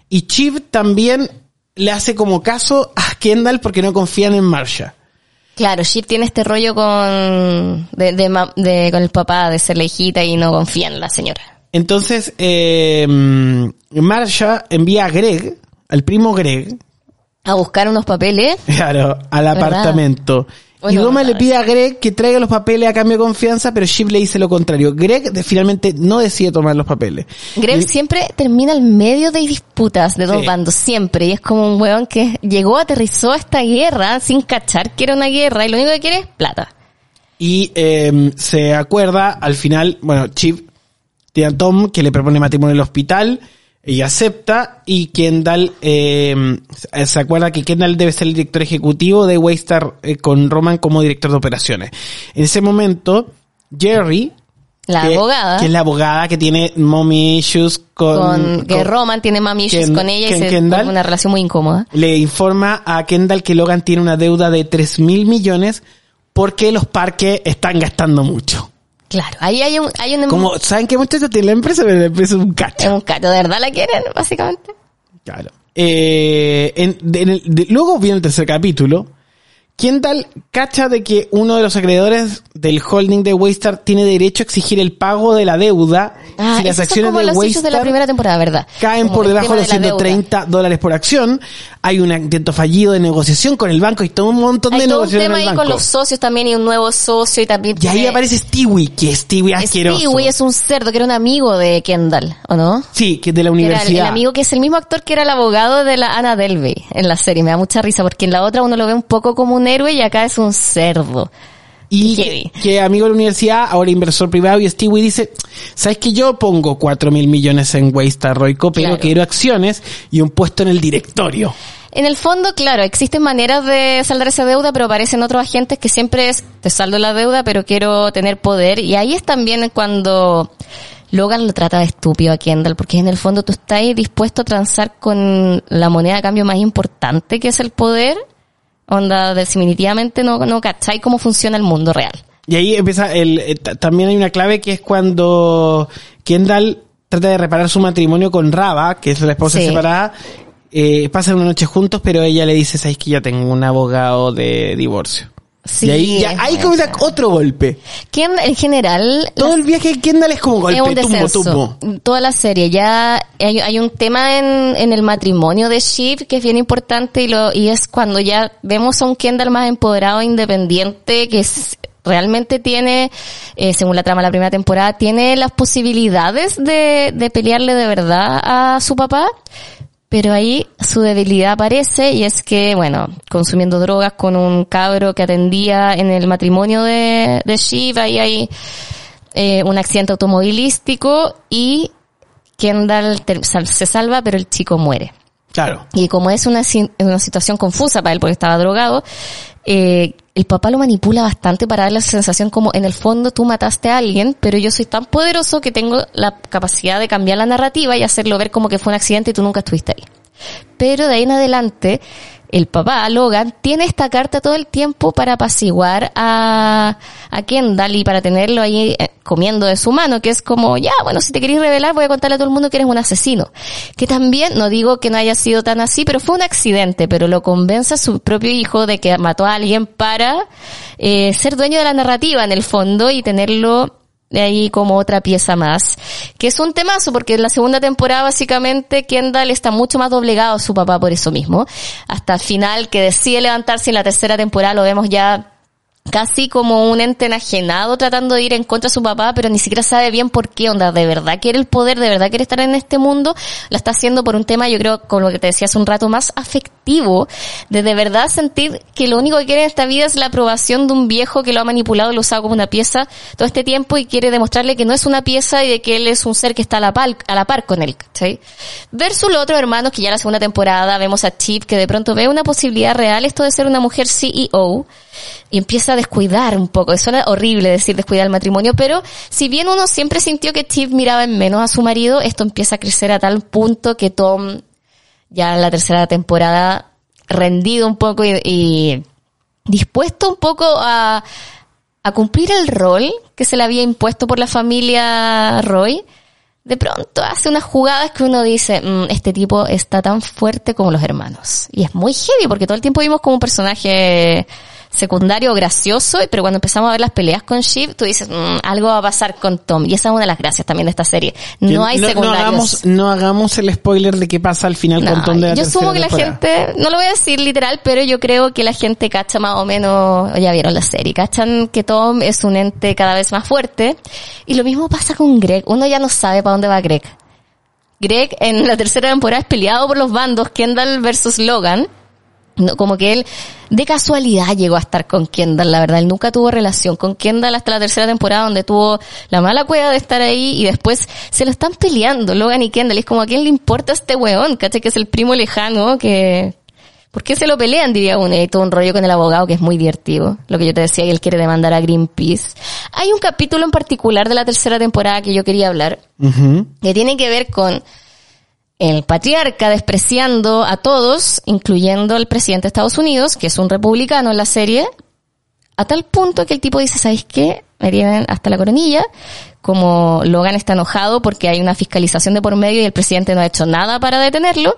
B: y Chiv también le hace como caso a Kendall porque no confían en Marsha.
A: Claro, Shiv tiene este rollo con, de, de de- con el papá de ser la hijita y no confía en la señora.
B: Entonces, eh, Marsha envía a Greg, al primo Greg,
A: A buscar unos papeles.
B: Claro, al apartamento. Y Doma le pide a Greg que traiga los papeles a cambio de confianza, pero Shiv le dice lo contrario. Greg finalmente no decide tomar los papeles.
A: Greg siempre termina al medio de disputas de dos bandos, siempre. Y es como un weón que llegó, aterrizó a esta guerra sin cachar que era una guerra y lo único que quiere es plata.
B: Y eh, se acuerda al final, bueno, Shiv tiene a Tom que le propone matrimonio en el hospital ella acepta y Kendall eh, se acuerda que Kendall debe ser el director ejecutivo de Waystar eh, con Roman como director de operaciones. En ese momento, Jerry,
A: la abogada.
B: Que es la abogada que tiene mommy issues con...
A: que Roman tiene mommy issues con ella y se Kendall, una relación muy incómoda.
B: Le informa a Kendall que Logan tiene una deuda de 3 mil millones porque los parques están gastando mucho.
A: Claro, ahí hay un... Hay un
B: Como, ¿saben qué muchacho tiene la empresa? Pero la empresa es un cacho.
A: Es un cacho, ¿de verdad la quieren, básicamente?
B: Claro. Eh, en, luego viene el tercer capítulo, Kendall cacha de que uno de los acreedores del holding de Waystar tiene derecho a exigir el pago de la deuda
A: ah, si las acciones de Waystar de la primera temporada, ¿verdad?
B: caen por debajo de los 130 dólares por acción. Hay un intento fallido de negociación con el banco y todo un montón de negociaciones. Hay un tema ahí
A: con los socios también y un nuevo socio y también.
B: Y ahí aparece Stewie, que es Stewie asqueroso.
A: Stewie es un cerdo que era un amigo de Kendall, ¿o no?
B: Sí, que es de la universidad.
A: el, amigo que es el mismo actor que era el abogado de la Anna Delvey en la serie. Me da mucha risa porque en la otra uno lo ve un poco como un héroe y acá es un cerdo.
B: Y que, amigo de la universidad, ahora inversor privado, y Stewie dice, ¿sabes que yo pongo cuatro mil millones en Waystar Royco, pero quiero acciones y un puesto en el directorio?
A: En el fondo, claro, existen maneras de saldar esa deuda, pero aparecen otros agentes que siempre es, te saldo la deuda, pero quiero tener poder. Y ahí es también cuando Logan lo trata de estúpido a Kendall, porque en el fondo tú estás dispuesto a transar con la moneda de cambio más importante, que es el poder, Onda, definitivamente no, no cacháis cómo funciona el mundo real.
B: Y ahí empieza el, eh, también hay una clave que es cuando Kendall trata de reparar su matrimonio con Raba, que es la esposa separada, eh, pasan una noche juntos, pero ella le dice, sabes que ya tengo un abogado de divorcio. Sí, y ahí, ya, ahí comienza otro golpe.
A: en general...
B: Todo el viaje de Kendall es como golpe, es tumbo,
A: Toda la serie. Ya hay, un tema en, en, el matrimonio de Shiv que es bien importante y, lo, y es cuando ya vemos a un Kendall más empoderado independiente que realmente tiene, eh, según la trama de la primera temporada, tiene las posibilidades de, de pelearle de verdad a su papá pero ahí su debilidad aparece y es que, bueno, consumiendo drogas con un cabro que atendía en el matrimonio de, de Shiva y hay eh, un accidente automovilístico y Kendall se salva, pero el chico muere.
B: Claro.
A: Y como es una, una situación confusa para él porque estaba drogado, eh, el papá lo manipula bastante para darle la sensación como en el fondo tú mataste a alguien, pero yo soy tan poderoso que tengo la capacidad de cambiar la narrativa y hacerlo ver como que fue un accidente y tú nunca estuviste ahí. Pero de ahí en adelante, el papá, Logan, tiene esta carta todo el tiempo para apaciguar a, a Kendall y para tenerlo ahí eh, comiendo de su mano, que es como, ya, bueno, si te queréis revelar, voy a contarle a todo el mundo que eres un asesino. Que también, no digo que no haya sido tan así, pero fue un accidente, pero lo convence a su propio hijo de que mató a alguien para eh, ser dueño de la narrativa en el fondo y tenerlo ahí como otra pieza más, que es un temazo porque en la segunda temporada básicamente Kendall está mucho más doblegado a su papá por eso mismo, hasta el final que decide levantarse en la tercera temporada lo vemos ya casi como un ente enajenado tratando de ir en contra de su papá, pero ni siquiera sabe bien por qué, onda, de verdad quiere el poder, de verdad quiere estar en este mundo, la está haciendo por un tema, yo creo, con lo que te decía hace un rato, más afectivo, de de verdad sentir que lo único que quiere en esta vida es la aprobación de un viejo que lo ha manipulado, lo ha usado como una pieza todo este tiempo y quiere demostrarle que no es una pieza y de que él es un ser que está a la par, a la par con él, ¿sí? Versus los otros hermanos que ya en la segunda temporada vemos a Chip que de pronto ve una posibilidad real esto de ser una mujer CEO, y empieza a descuidar un poco. Suena horrible decir descuidar el matrimonio, pero si bien uno siempre sintió que Steve miraba en menos a su marido, esto empieza a crecer a tal punto que Tom, ya en la tercera temporada, rendido un poco y, dispuesto un poco a, a cumplir el rol que se le había impuesto por la familia Roy, de pronto hace unas jugadas que uno dice, mm, este tipo está tan fuerte como los hermanos. Y es muy heavy porque todo el tiempo vimos como un personaje secundario gracioso, pero cuando empezamos a ver las peleas con Shiv, tú dices, mm, algo va a pasar con Tom. Y esa es una de las gracias también de esta serie. No hay secundarios.
B: No hagamos, no hagamos el spoiler de qué pasa al final con Tom de la
A: Yo sumo que la gente, no lo voy a decir literal, pero yo creo que la gente cacha más o menos, ya vieron la serie, cachan que Tom es un ente cada vez más fuerte. Y lo mismo pasa con Greg. Uno ya no sabe para dónde va Greg. Greg en la tercera temporada es peleado por los bandos Kendall versus Logan no, como que él de casualidad llegó a estar con Kendall, la verdad, él nunca tuvo relación con Kendall hasta la tercera temporada donde tuvo la mala cueva de estar ahí y después se lo están peleando Logan y Kendall, y es como a quién le importa este weón, ¿cachai? Que es el primo lejano que... ¿Por qué se lo pelean? Diría uno. Y hay todo un rollo con el abogado que es muy divertido. Lo que yo te decía, y él quiere demandar a Greenpeace. Hay un capítulo en particular de la tercera temporada que yo quería hablar, que tiene que ver con el patriarca despreciando a todos, incluyendo al presidente de Estados Unidos, que es un republicano en la serie, a tal punto que el tipo dice, ¿sabéis qué? Tienen hasta la coronilla, como Logan está enojado porque hay una fiscalización de por medio y el presidente no ha hecho nada para detenerlo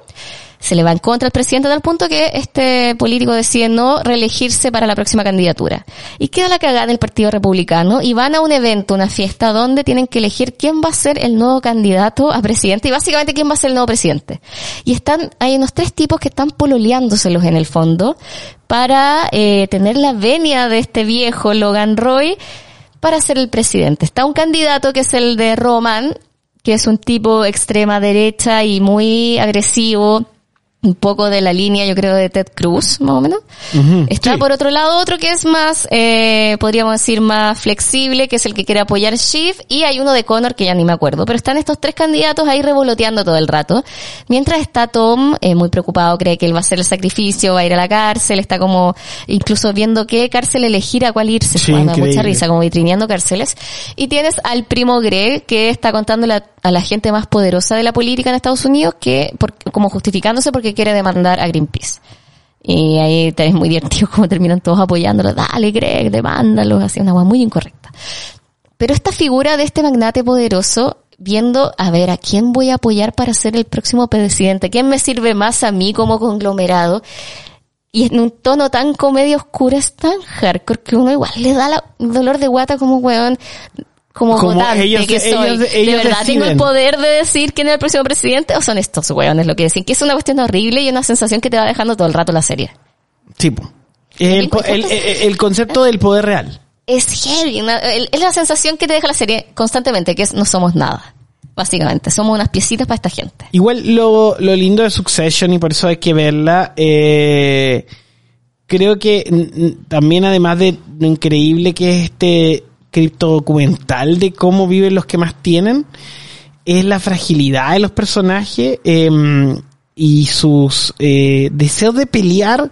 A: se le va en contra al presidente al punto que este político decide no reelegirse para la próxima candidatura. Y queda la cagada del Partido Republicano y van a un evento, una fiesta donde tienen que elegir quién va a ser el nuevo candidato a presidente y básicamente quién va a ser el nuevo presidente. Y están, hay unos tres tipos que están pololeándoselos en el fondo para eh, tener la venia de este viejo Logan Roy para ser el presidente. Está un candidato que es el de Roman, que es un tipo extrema derecha y muy agresivo, un poco de la línea, yo creo, de Ted Cruz, más o menos. Está por otro lado otro que es más, eh, podríamos decir, más flexible, que es el que quiere apoyar Schiff, y hay uno de Connor que ya ni me acuerdo, pero están estos tres candidatos ahí revoloteando todo el rato. Mientras está Tom, eh, muy preocupado, cree que él va a hacer el sacrificio, va a ir a la cárcel, está como incluso viendo qué cárcel elegir a cuál irse, sí, mucha risa, como vitrineando cárceles. Y tienes al primo Greg, que está contándole a, a la gente más poderosa de la política en Estados Unidos, que, por, como justificándose porque quiere demandar a Greenpeace. Y ahí te muy divertido como terminan todos apoyándolo. Dale, Greg, demándalo. Así una agua muy incorrecta. Pero esta figura de este magnate poderoso, viendo, a ver, ¿a quién voy a apoyar para ser el próximo presidente? ¿Quién me sirve más a mí como conglomerado? Y en un tono tan comedia oscura es tan hardcore que uno igual le da la dolor de guata como weón como, votante ellos, que soy. ¿De verdad tengo el poder de decir quién es el próximo presidente o son estos weones lo que dicen? Que es una cuestión horrible y una sensación que te va dejando todo el rato la serie.
B: Tipo. El, el, concepto del poder real.
A: Es heavy. es la sensación que te deja la serie constantemente, que es no somos nada. Básicamente, somos unas piecitas para esta gente.
B: Igual lo, lo lindo de Succession y por eso hay que verla, eh, creo que también además de lo increíble que es este cripto documental de cómo viven los que más tienen, es la fragilidad de los personajes em, y sus eh, deseos de pelear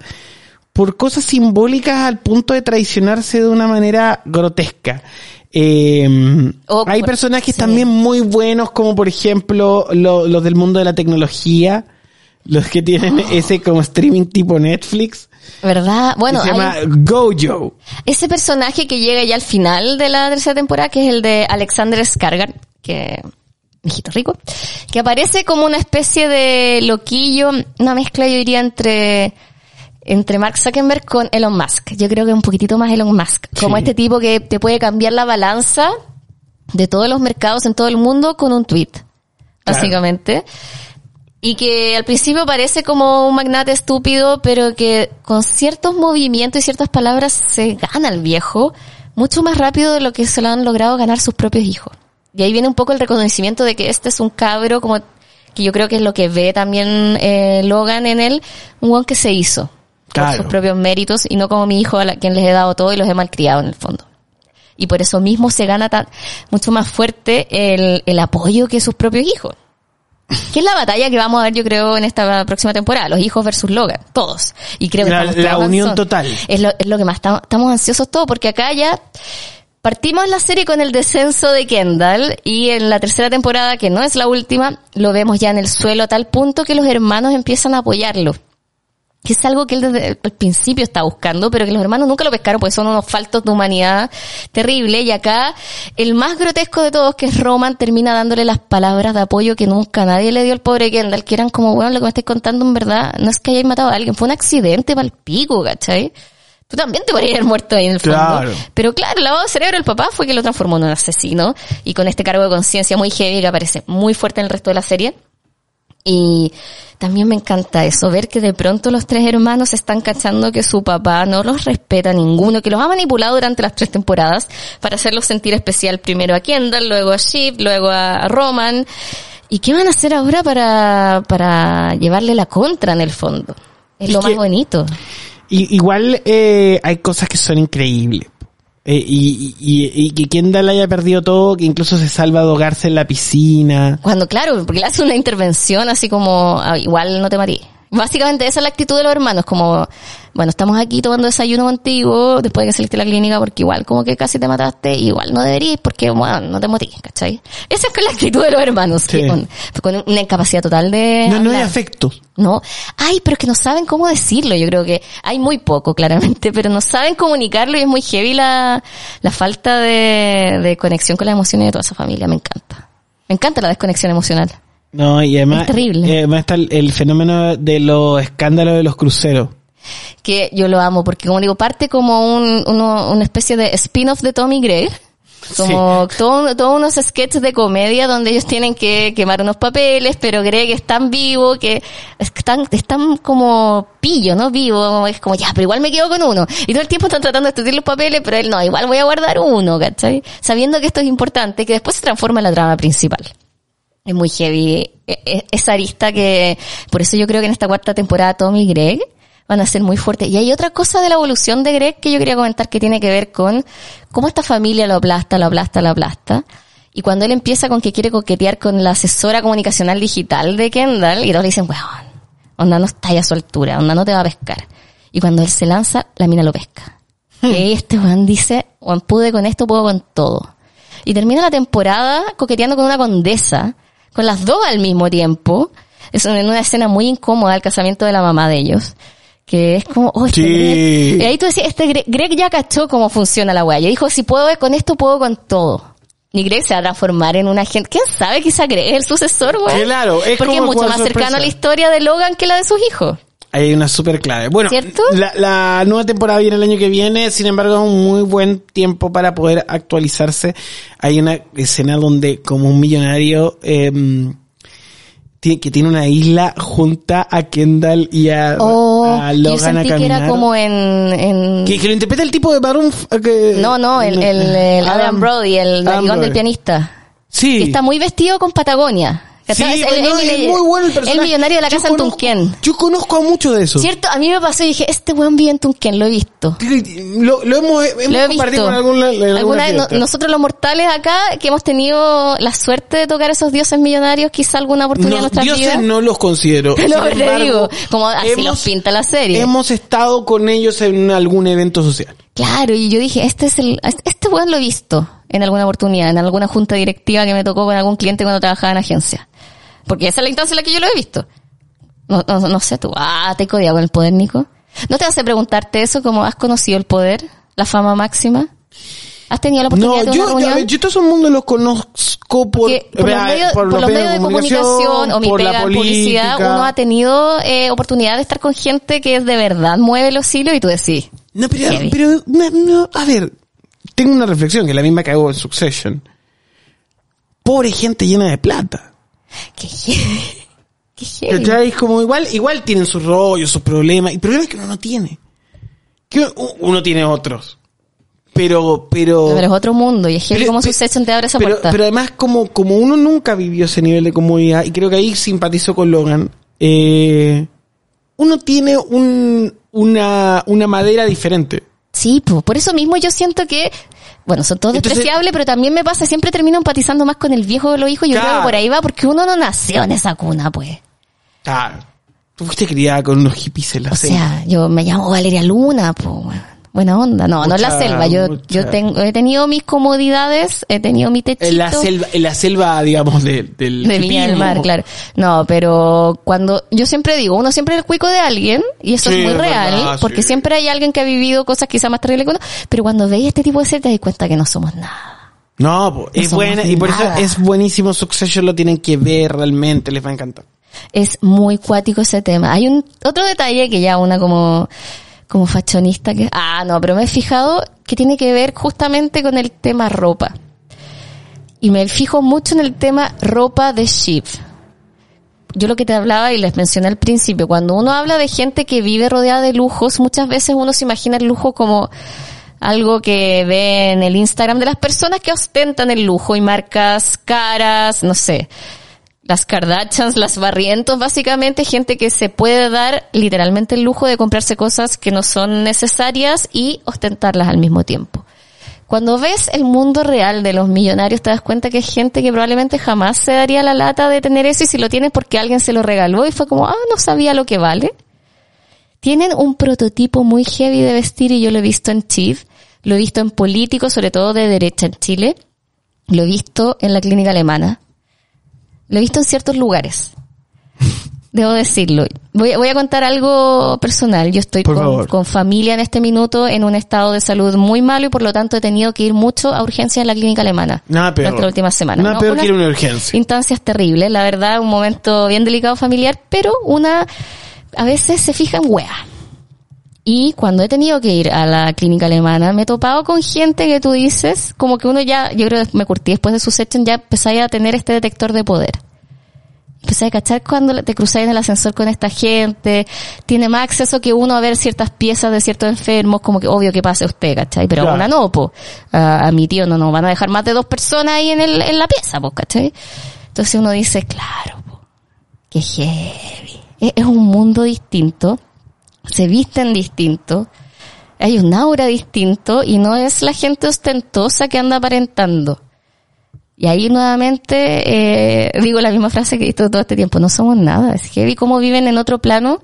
B: por cosas simbólicas al punto de traicionarse de una manera grotesca. Em, hay personajes también muy buenos, como por ejemplo los del mundo de la tecnología, los que tienen ese como streaming tipo Netflix.
A: ¿Verdad? Bueno,
B: se llama Gojo.
A: Ese personaje que llega ya al final de la tercera temporada, que es el de Alexander Skargar, que hijito rico, que aparece como una especie de loquillo, una mezcla yo diría entre entre Mark Zuckerberg con Elon Musk. Yo creo que un poquitito más Elon Musk, como este tipo que te puede cambiar la balanza de todos los mercados en todo el mundo con un tweet, básicamente y que al principio parece como un magnate estúpido, pero que con ciertos movimientos y ciertas palabras se gana el viejo mucho más rápido de lo que se lo han logrado ganar sus propios hijos. Y ahí viene un poco el reconocimiento de que este es un cabro como que yo creo que es lo que ve también eh, Logan en él, un guan que se hizo con sus propios méritos y no como mi hijo a quien les he dado todo y los he malcriado en el fondo. Y por eso mismo se gana tan, mucho más fuerte el, el apoyo que sus propios hijos. Que es la batalla que vamos a ver, yo creo, en esta próxima temporada. Los hijos versus Logan. Todos. Y creo que
B: la, la unión total.
A: Es lo, es lo que más estamos, estamos ansiosos todos, porque acá ya partimos la serie con el descenso de Kendall y en la tercera temporada, que no es la última, lo vemos ya en el suelo a tal punto que los hermanos empiezan a apoyarlo que es algo que él desde el principio está buscando, pero que los hermanos nunca lo pescaron porque son unos faltos de humanidad terrible. Y acá, el más grotesco de todos, que es Roman, termina dándole las palabras de apoyo que nunca nadie le dio al pobre Kendall, que eran como, bueno, lo que me estáis contando en verdad, no es que hayáis matado a alguien, fue un accidente para el pico, ¿cachai? Tú también te podrías haber muerto ahí en el fondo. Claro. Pero claro, el lavado de cerebro del papá fue que lo transformó en un asesino. Y con este cargo de conciencia muy heavy que aparece muy fuerte en el resto de la serie. Y también me encanta eso, ver que de pronto los tres hermanos están cachando que su papá no los respeta ninguno, que los ha manipulado durante las tres temporadas para hacerlos sentir especial primero a Kendall, luego a Shiv, luego a Roman. ¿Y qué van a hacer ahora para, para llevarle la contra en el fondo? Es lo más bonito.
B: Y, igual eh, hay cosas que son increíbles. Eh, y, y, y, que Kendall haya perdido todo, que incluso se salva de ahogarse en la piscina.
A: Cuando, claro, porque le hace una intervención así como, ah, igual no te marí. Básicamente esa es la actitud de los hermanos, como, bueno, estamos aquí tomando desayuno contigo después de que saliste de la clínica porque igual como que casi te mataste, igual no deberías porque, bueno, no te morí, ¿cachai? Esa es la actitud de los hermanos, con, una incapacidad total de...
B: No, no hay afecto.
A: No, ay, pero es que no saben cómo decirlo, yo creo que hay muy poco, claramente, pero no saben comunicarlo y es muy heavy la, la falta de, de conexión con las emociones de toda esa familia, me encanta. Me encanta la desconexión emocional.
B: No, y además, es terrible. Eh, además está el, fenómeno de los escándalos de los cruceros.
A: Que yo lo amo, porque como digo, parte como un, una especie de spin-off de Tommy Gray. Como todos todo unos sketches de comedia donde ellos tienen que quemar unos papeles, pero Greg es tan vivo que están, están como pillo, ¿no? Vivo, es como ya, pero igual me quedo con uno. Y todo el tiempo están tratando de estudiar los papeles, pero él no, igual voy a guardar uno, ¿cachai? Sabiendo que esto es importante, que después se transforma en la trama principal. Es muy heavy e, e, esa arista que, por eso yo creo que en esta cuarta temporada Tommy y Greg van a ser muy fuertes. Y hay otra cosa de la evolución de Greg que yo quería comentar que tiene que ver con cómo esta familia lo aplasta, lo aplasta, lo aplasta. Y cuando él empieza con que quiere coquetear con la asesora comunicacional digital de Kendall, y todos le dicen, weón, onda no está a su altura, onda no te va a pescar. Y cuando él se lanza, la mina lo pesca. Hmm. Y este Juan dice, Juan pude con esto, puedo con todo. Y termina la temporada coqueteando con una condesa con las dos al mismo tiempo. Es en una escena muy incómoda el casamiento de la mamá de ellos. Que es como, oh, este Y ahí tú decías, este Greg, ya cachó cómo funciona la weá. Y dijo, si puedo con esto, puedo con todo. Y Greg se va a transformar en un agente. ¿Quién sabe? Quizá Greg es el sucesor, güey.
B: Claro,
A: es Porque es mucho más cercano a la historia de Logan que la de sus hijos.
B: Hay una super clave. Bueno, La, la, nueva temporada viene el año que viene, sin embargo es un muy buen tiempo para poder actualizarse. Hay una escena donde como un millonario eh, que tiene una isla junta a Kendall y a,
A: oh, a Logan yo a que era como en... en...
B: Que, lo interpreta el tipo de Baron...
A: Que, no, no, el, el, Adam, Brody, el narigón del pianista.
B: Sí.
A: Que está muy vestido con Patagonia.
B: Sí, es muy bueno el personaje.
A: El millonario de la casa en Tunquén.
B: Yo conozco a mucho de eso.
A: Cierto, a mí me pasó y dije, este weón vive en Tunquén, lo he visto.
B: Lo, lo hemos, hemos compartido con alguna,
A: alguna vez nosotros los mortales acá, que hemos tenido la suerte de tocar esos dioses millonarios, quizá alguna oportunidad en nuestra vida.
B: dioses no los considero.
A: Pero te digo, como así los pinta la serie.
B: Hemos estado con ellos en algún evento social.
A: Claro, y yo dije, este es el, este weón lo he visto en alguna oportunidad, en alguna junta directiva que me tocó con algún cliente cuando trabajaba en agencia. Porque esa es la instancia en la que yo lo he visto. No, no, sé tú, ah, te codía con el poder, Nico. ¿No te hace preguntarte eso como has conocido el poder, la fama máxima? ¿Has tenido la oportunidad de una reunión?
B: Yo, yo todo ese mundo lo conozco por,
A: por, los, medios, por los medios de comunicación, o mi pega publicidad, uno ha tenido eh, oportunidad de estar con gente que de verdad mueve los hilos y tú decís.
B: No, pero, pero no, a ver, tengo una reflexión que es la misma que hago en Succession. Pobre gente llena de plata.
A: Qué Qué
B: Es como igual, igual tienen sus rollos, sus problemas. Y el problema es que uno no tiene. Que uno tiene otros. Pero, pero.
A: Pero es otro mundo y es que como Succession te abre esa
B: pero,
A: puerta.
B: Pero además, como, como uno nunca vivió ese nivel de comodidad, y creo que ahí simpatizo con Logan, eh, uno tiene un, una, una madera diferente.
A: Sí, pues, por eso mismo yo siento que bueno, son todos despreciables, pero también me pasa, siempre termino empatizando más con el viejo de los hijos y yo creo que por ahí va porque uno no nació en esa cuna, pues.
B: Claro. Tú fuiste criada con unos hippies en la
A: O sea, yo me llamo Valeria Luna, pues buena onda. No, no en la selva. Yo, yo tengo, he tenido mis comodidades, he tenido mi techito.
B: En la selva, en la selva digamos, de, del
A: De Viña del Mar, claro. No, pero cuando, yo siempre digo, uno siempre es el cuico de alguien, y eso es muy real, porque siempre hay alguien que ha vivido cosas quizás más terribles que uno, pero cuando veis este tipo de series te das cuenta que no somos nada.
B: No, es buena, y por eso es buenísimo Succession, lo tienen que ver realmente, les va a encantar.
A: Es muy cuático ese tema. Hay un, otro detalle que ya una como, como fashionista que... Ah, no, pero me he fijado que tiene que ver justamente con el tema ropa. Y me fijo mucho en el tema ropa de Sheep. Yo lo que te hablaba y les mencioné al principio, cuando uno habla de gente que vive rodeada de lujos, muchas veces uno se imagina el lujo como algo que ve en el Instagram de las personas que ostentan el lujo y marcas caras, no sé, las Kardashians, las Barrientos, básicamente gente que se puede dar literalmente el lujo de comprarse cosas que no son necesarias y ostentarlas al mismo tiempo. Cuando ves el mundo real de los millonarios te das cuenta que es gente que probablemente jamás se daría la lata de tener eso y si lo tienes porque alguien se lo regaló y fue como, ah, no sabía lo que vale. Tienen un prototipo muy heavy de vestir y yo lo he visto en Chief, lo he visto en políticos, sobre todo de derecha en Chile, lo he visto en la clínica alemana, lo he visto en ciertos lugares. Debo decirlo. Voy, voy a contar algo personal. Yo estoy con, familia en este minuto en un estado de salud muy malo y por lo tanto he tenido que ir mucho a urgencias en la clínica alemana.
B: Nada peor.
A: Durante la última semana.
B: Nada peor que ir a una urgencia.
A: Instancias terribles. La verdad, un momento bien delicado familiar, pero una, a veces se fija en wea. Y cuando he tenido que ir a la clínica alemana, me he topado con gente que tú dices, como que uno ya, yo creo que me curtí después de su session, ya empezáis a tener este detector de poder empecé a cachar cuando te cruzáis en el ascensor con esta gente, tiene más acceso que uno a ver ciertas piezas de ciertos enfermos, como que obvio que pase usted, ¿cachai? Pero a una no, po. A, mi tío no, no, van a dejar más de dos personas ahí en, el, en la pieza, po, ¿cachai? Entonces uno dice, claro, po, qué heavy. Es, es un mundo distinto, se visten distinto, hay un aura distinto y no es la gente ostentosa que anda aparentando. Y ahí nuevamente eh, digo la misma frase que he visto todo este tiempo, no somos nada, es heavy cómo viven en otro plano,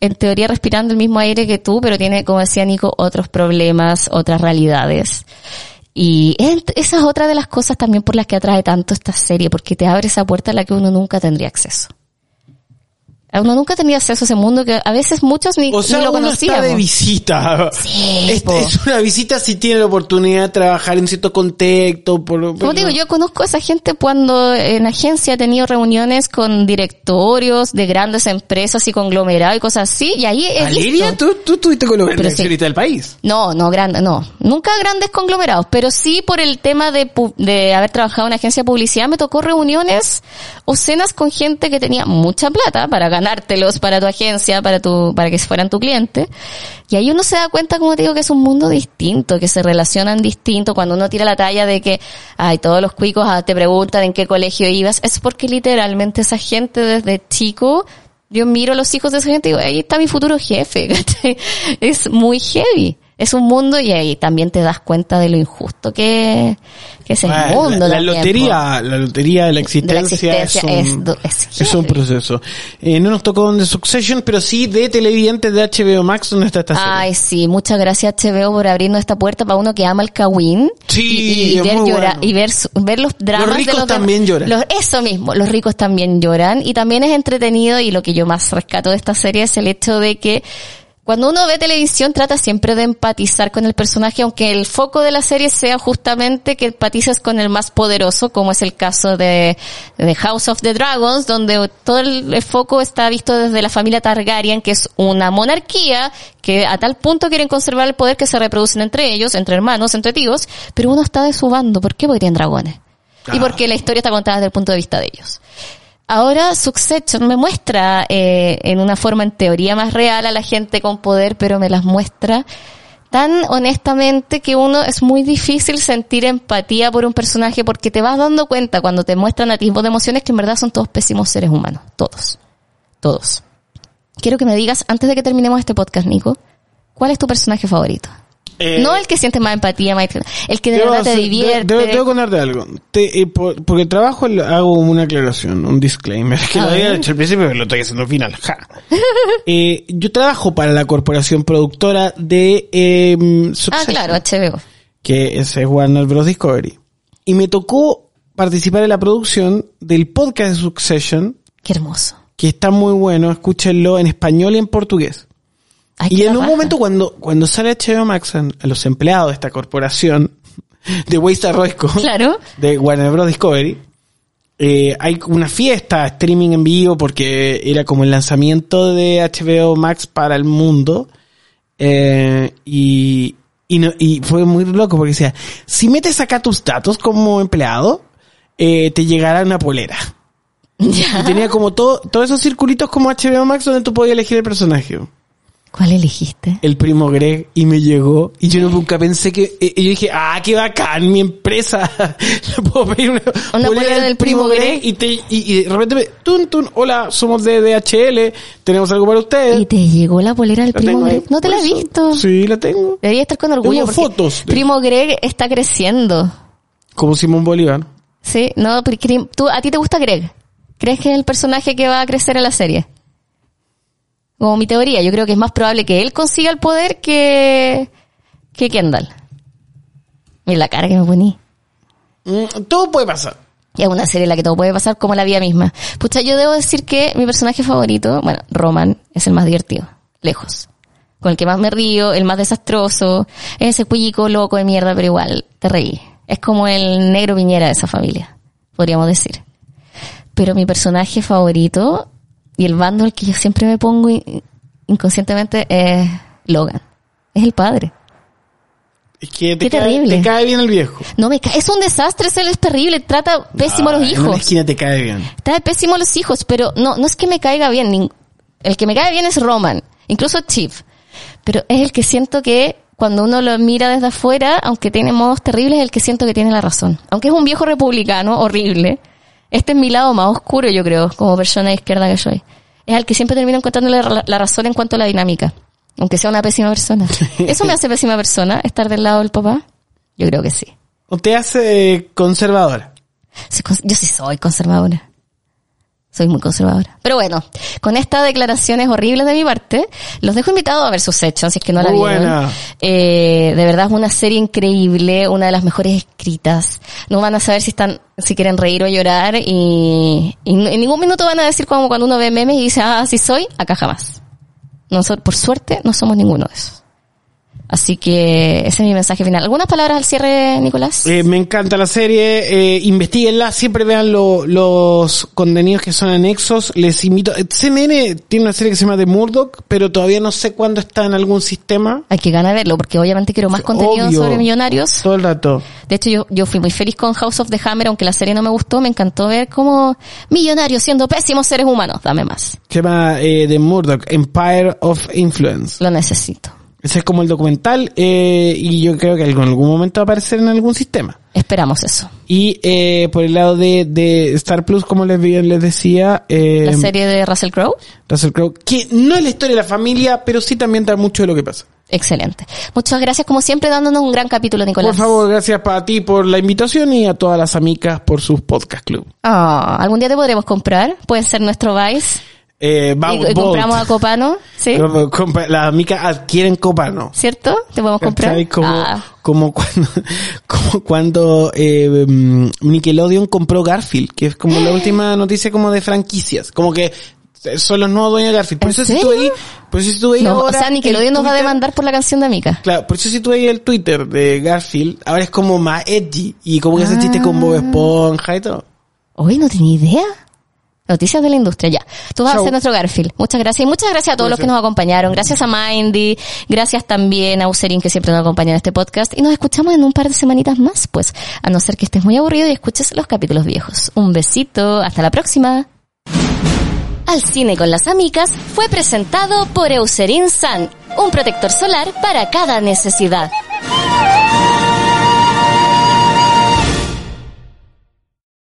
A: en teoría respirando el mismo aire que tú, pero tiene, como decía Nico, otros problemas, otras realidades. Y esa es otra de las cosas también por las que atrae tanto esta serie, porque te abre esa puerta a la que uno nunca tendría acceso. Uno nunca tenía acceso a ese mundo que a veces muchos ni,
B: o sea,
A: lo
B: uno está de visita.
A: Sí,
B: es, es, una visita si tiene la oportunidad de trabajar en cierto contexto. Por,
A: Como digo, yo conozco a esa gente cuando en agencia he tenido reuniones con directorios de grandes empresas y conglomerados y cosas así. Y ahí he
B: ¿Valeria? ¿Tú, tú estuviste con los grandes sí. del país?
A: No, no, grande, no. Nunca grandes conglomerados, pero sí por el tema de, de haber trabajado en agencia de publicidad me tocó reuniones o cenas con gente que tenía mucha plata para ganar ganártelos para tu agencia, para tu, para que fueran tu cliente. Y ahí uno se da cuenta, como te digo, que es un mundo distinto, que se relacionan distinto. Cuando uno tira la talla de que, ay, todos los cuicos ah, te preguntan en qué colegio ibas, es porque literalmente esa gente desde chico yo miro a los hijos de esa gente y digo, ahí está mi futuro jefe. es muy heavy es un mundo y ahí también te das cuenta de lo injusto que, que es el mundo.
B: La, lotería, la lotería de la existencia, es, un, es, un proceso. Eh, no nos tocó de Succession, pero sí de televidentes de HBO Max, donde está esta serie.
A: Ay, sí, muchas gracias HBO por abrirnos esta puerta para uno que ama el Kawin.
B: Sí,
A: y, ver llorar, y ver, ver los dramas
B: los ricos
A: de los
B: también lloran.
A: Los, eso mismo, los ricos también lloran y también es entretenido y lo que yo más rescato de esta serie es el hecho de que cuando uno ve televisión trata siempre de empatizar con el personaje, aunque el foco de la serie sea justamente que empatices con el más poderoso, como es el caso de, de House of the Dragons, donde todo el, foco está visto desde la familia Targaryen, que es una monarquía que a tal punto quieren conservar el poder que se reproducen entre ellos, entre hermanos, entre tíos, pero uno está de su bando. ¿Por qué? Porque tienen dragones. Y ah. porque la historia está contada desde el punto de vista de ellos. Ahora Succession me muestra eh, en una forma en teoría más real a la gente con poder, pero me las muestra tan honestamente que uno es muy difícil sentir empatía por un personaje porque te vas dando cuenta cuando te muestran a tipo de emociones que en verdad son todos pésimos seres humanos. Todos. Todos. Quiero que me digas, antes de que terminemos este podcast, Nico, ¿cuál es tu personaje favorito? Eh, no el que siente más empatía, el que de verdad te divierte.
B: Debo, debo contarte algo. Te, eh, por, porque trabajo hago una aclaración, un disclaimer, que lo había hecho al principio, pero lo estoy haciendo al final. Ja. eh, yo trabajo para la corporación productora de eh,
A: Ah, claro, HBO.
B: Que es Warner Bros. Discovery. Y me tocó participar en la producción del podcast de Succession.
A: Qué hermoso.
B: Que está muy bueno, escúchenlo en español y en portugués y en un momento cuando, cuando sale HBO Max a los empleados de esta corporación de Waste Roesco,
A: claro.
B: de Warner Bros. Discovery, eh, hay una fiesta, streaming en vivo, porque era como el lanzamiento de HBO Max para el mundo. Eh, y, y, no, y fue muy loco porque decía, si metes acá tus datos como empleado, eh, te llegará una polera. Y tenía como todo, todos esos circulitos como HBO Max donde tú podías elegir el personaje.
A: ¿Cuál elegiste?
B: El primo Greg y me llegó y yo nunca pensé que y yo dije, "Ah, qué bacán, mi empresa. Le puedo pedir una,
A: Una polera del primo Greg.
B: y te y, y de repente me tun tun, hola, somos de DHL, tenemos algo para ustedes."
A: ¿Y te llegó la polera del
B: La
A: primo
B: ahí
A: Greg? ¿No te la he visto?
B: Sí, la tengo.
A: Debería estar con orgullo
B: Tengo fotos de-
A: primo Greg está creciendo.
B: Como Simón Bolívar.
A: Sí, no, porque tú, a ti te gusta Greg. ¿Crees que es el personaje que va a crecer en la serie? Como mi teoría, yo creo que es más probable que él consiga el poder que, que Kendall. Mira la cara que me poní.
B: Mm, todo puede pasar.
A: Y es una serie en la que todo puede pasar como la vida misma. Pucha, yo debo decir que mi personaje favorito, bueno, Roman, es el más divertido. Lejos. Con el que más me río, el más desastroso. Es ese cuyico loco de mierda, pero igual, te reí. Es como el negro viñera de esa familia, podríamos decir. Pero mi personaje favorito y el bando al que yo siempre me pongo in- inconscientemente es Logan. Es el padre.
B: Es que te,
A: Qué
B: cae,
A: terrible.
B: te cae bien el viejo.
A: No me cae, es un desastre, él es terrible, trata pésimo a los
B: Ah, En una
A: hijos.
B: esquina te cae bien.
A: Está pésimo a los hijos, pero no, no es que me caiga bien. El que me cae bien es Roman, incluso Chief. Pero es el que siento que cuando uno lo mira desde afuera, aunque tiene modos terribles, es el que siento que tiene la razón. Aunque es un viejo republicano horrible, este es mi lado más oscuro, yo creo, como persona de izquierda que soy. Es al que siempre termino encontrándole la, razón en cuanto a la dinámica. Aunque sea una pésima persona. ¿Eso me hace pésima persona, estar del lado del papá? Yo creo que sí.
B: O te hace conservadora.
A: Yo sí soy conservadora. Soy muy conservadora. Pero bueno, con estas declaraciones horribles de mi parte, los dejo invitados a ver sus hechos, si es que no la vieron. Eh, de verdad es una serie increíble, una de las mejores escritas. No van a saber si están, si quieren reír o llorar y, y en ningún minuto van a decir como cuando uno ve memes y dice, ah, así soy, acá jamás. Nosotros, por suerte, no somos ninguno de esos. Así que ese es mi mensaje final. ¿Algunas palabras al cierre, Nicolás?
B: Eh, me encanta la serie, eh, investiguenla, siempre vean lo- los contenidos que son anexos, les invito, eh, CNN tiene una serie que se llama The Murdoch, pero todavía no sé cuándo está en algún sistema.
A: Hay que ganar verlo, porque obviamente quiero más contenido
B: Obvio.
A: sobre millonarios.
B: Todo el rato.
A: De hecho, yo, yo fui muy feliz con House of the Hammer, aunque la serie no me gustó, me encantó ver cómo millonarios siendo pésimos seres humanos. Dame más.
B: Se llama eh, The Murdoch, Empire of Influence.
A: Lo necesito.
B: Ese es como el documental eh, y yo creo que en algún momento va a aparecer en algún sistema.
A: Esperamos eso.
B: Y eh, por el lado de, de Star Plus, como les, les decía, eh,
A: La serie de Russell Crowe.
B: Russell Crowe, que no es la historia de la familia, pero sí también da mucho de lo que pasa.
A: Excelente. Muchas gracias, como siempre, dándonos un gran capítulo, Nicolás.
B: Por favor, gracias para ti por la invitación y a todas las amigas por sus podcast club.
A: Ah, algún día te podremos comprar. Puede ser nuestro Vice.
B: Eh,
A: Y, y compramos a Copano. ¿Sí?
B: Las amigas adquieren copano.
A: ¿Cierto? Te podemos comprar.
B: ¿Cachai? Como,
A: Ah,
B: como cuando, como cuando eh, Nickelodeon compró Garfield, que es como la última noticia como de franquicias. Como que son los nuevos dueños de Garfield. Por
A: ¿En
B: eso si tú ahí, por eso si tú ahí
A: no, o sea, Nickelodeon
B: el
A: nos va a demandar por la canción de Amica.
B: Claro, por eso si tú ahí el Twitter de Garfield, ahora es como más edgy y como que hace chiste con Bob Esponja y todo.
A: Hoy no tenía idea. Noticias de la industria, ya. Tú vas
B: Chau.
A: a ser nuestro Garfield. Muchas gracias. Y muchas gracias a todos los que nos acompañaron. Gracias a Mindy. Gracias también a Userin que siempre nos acompaña en este podcast. Y nos escuchamos en un par de semanitas más, pues. A no ser que estés muy aburrido y escuches los capítulos viejos. Un besito. Hasta la próxima. Al cine con las amigas fue presentado por Eucerin Sun, un protector solar para cada necesidad.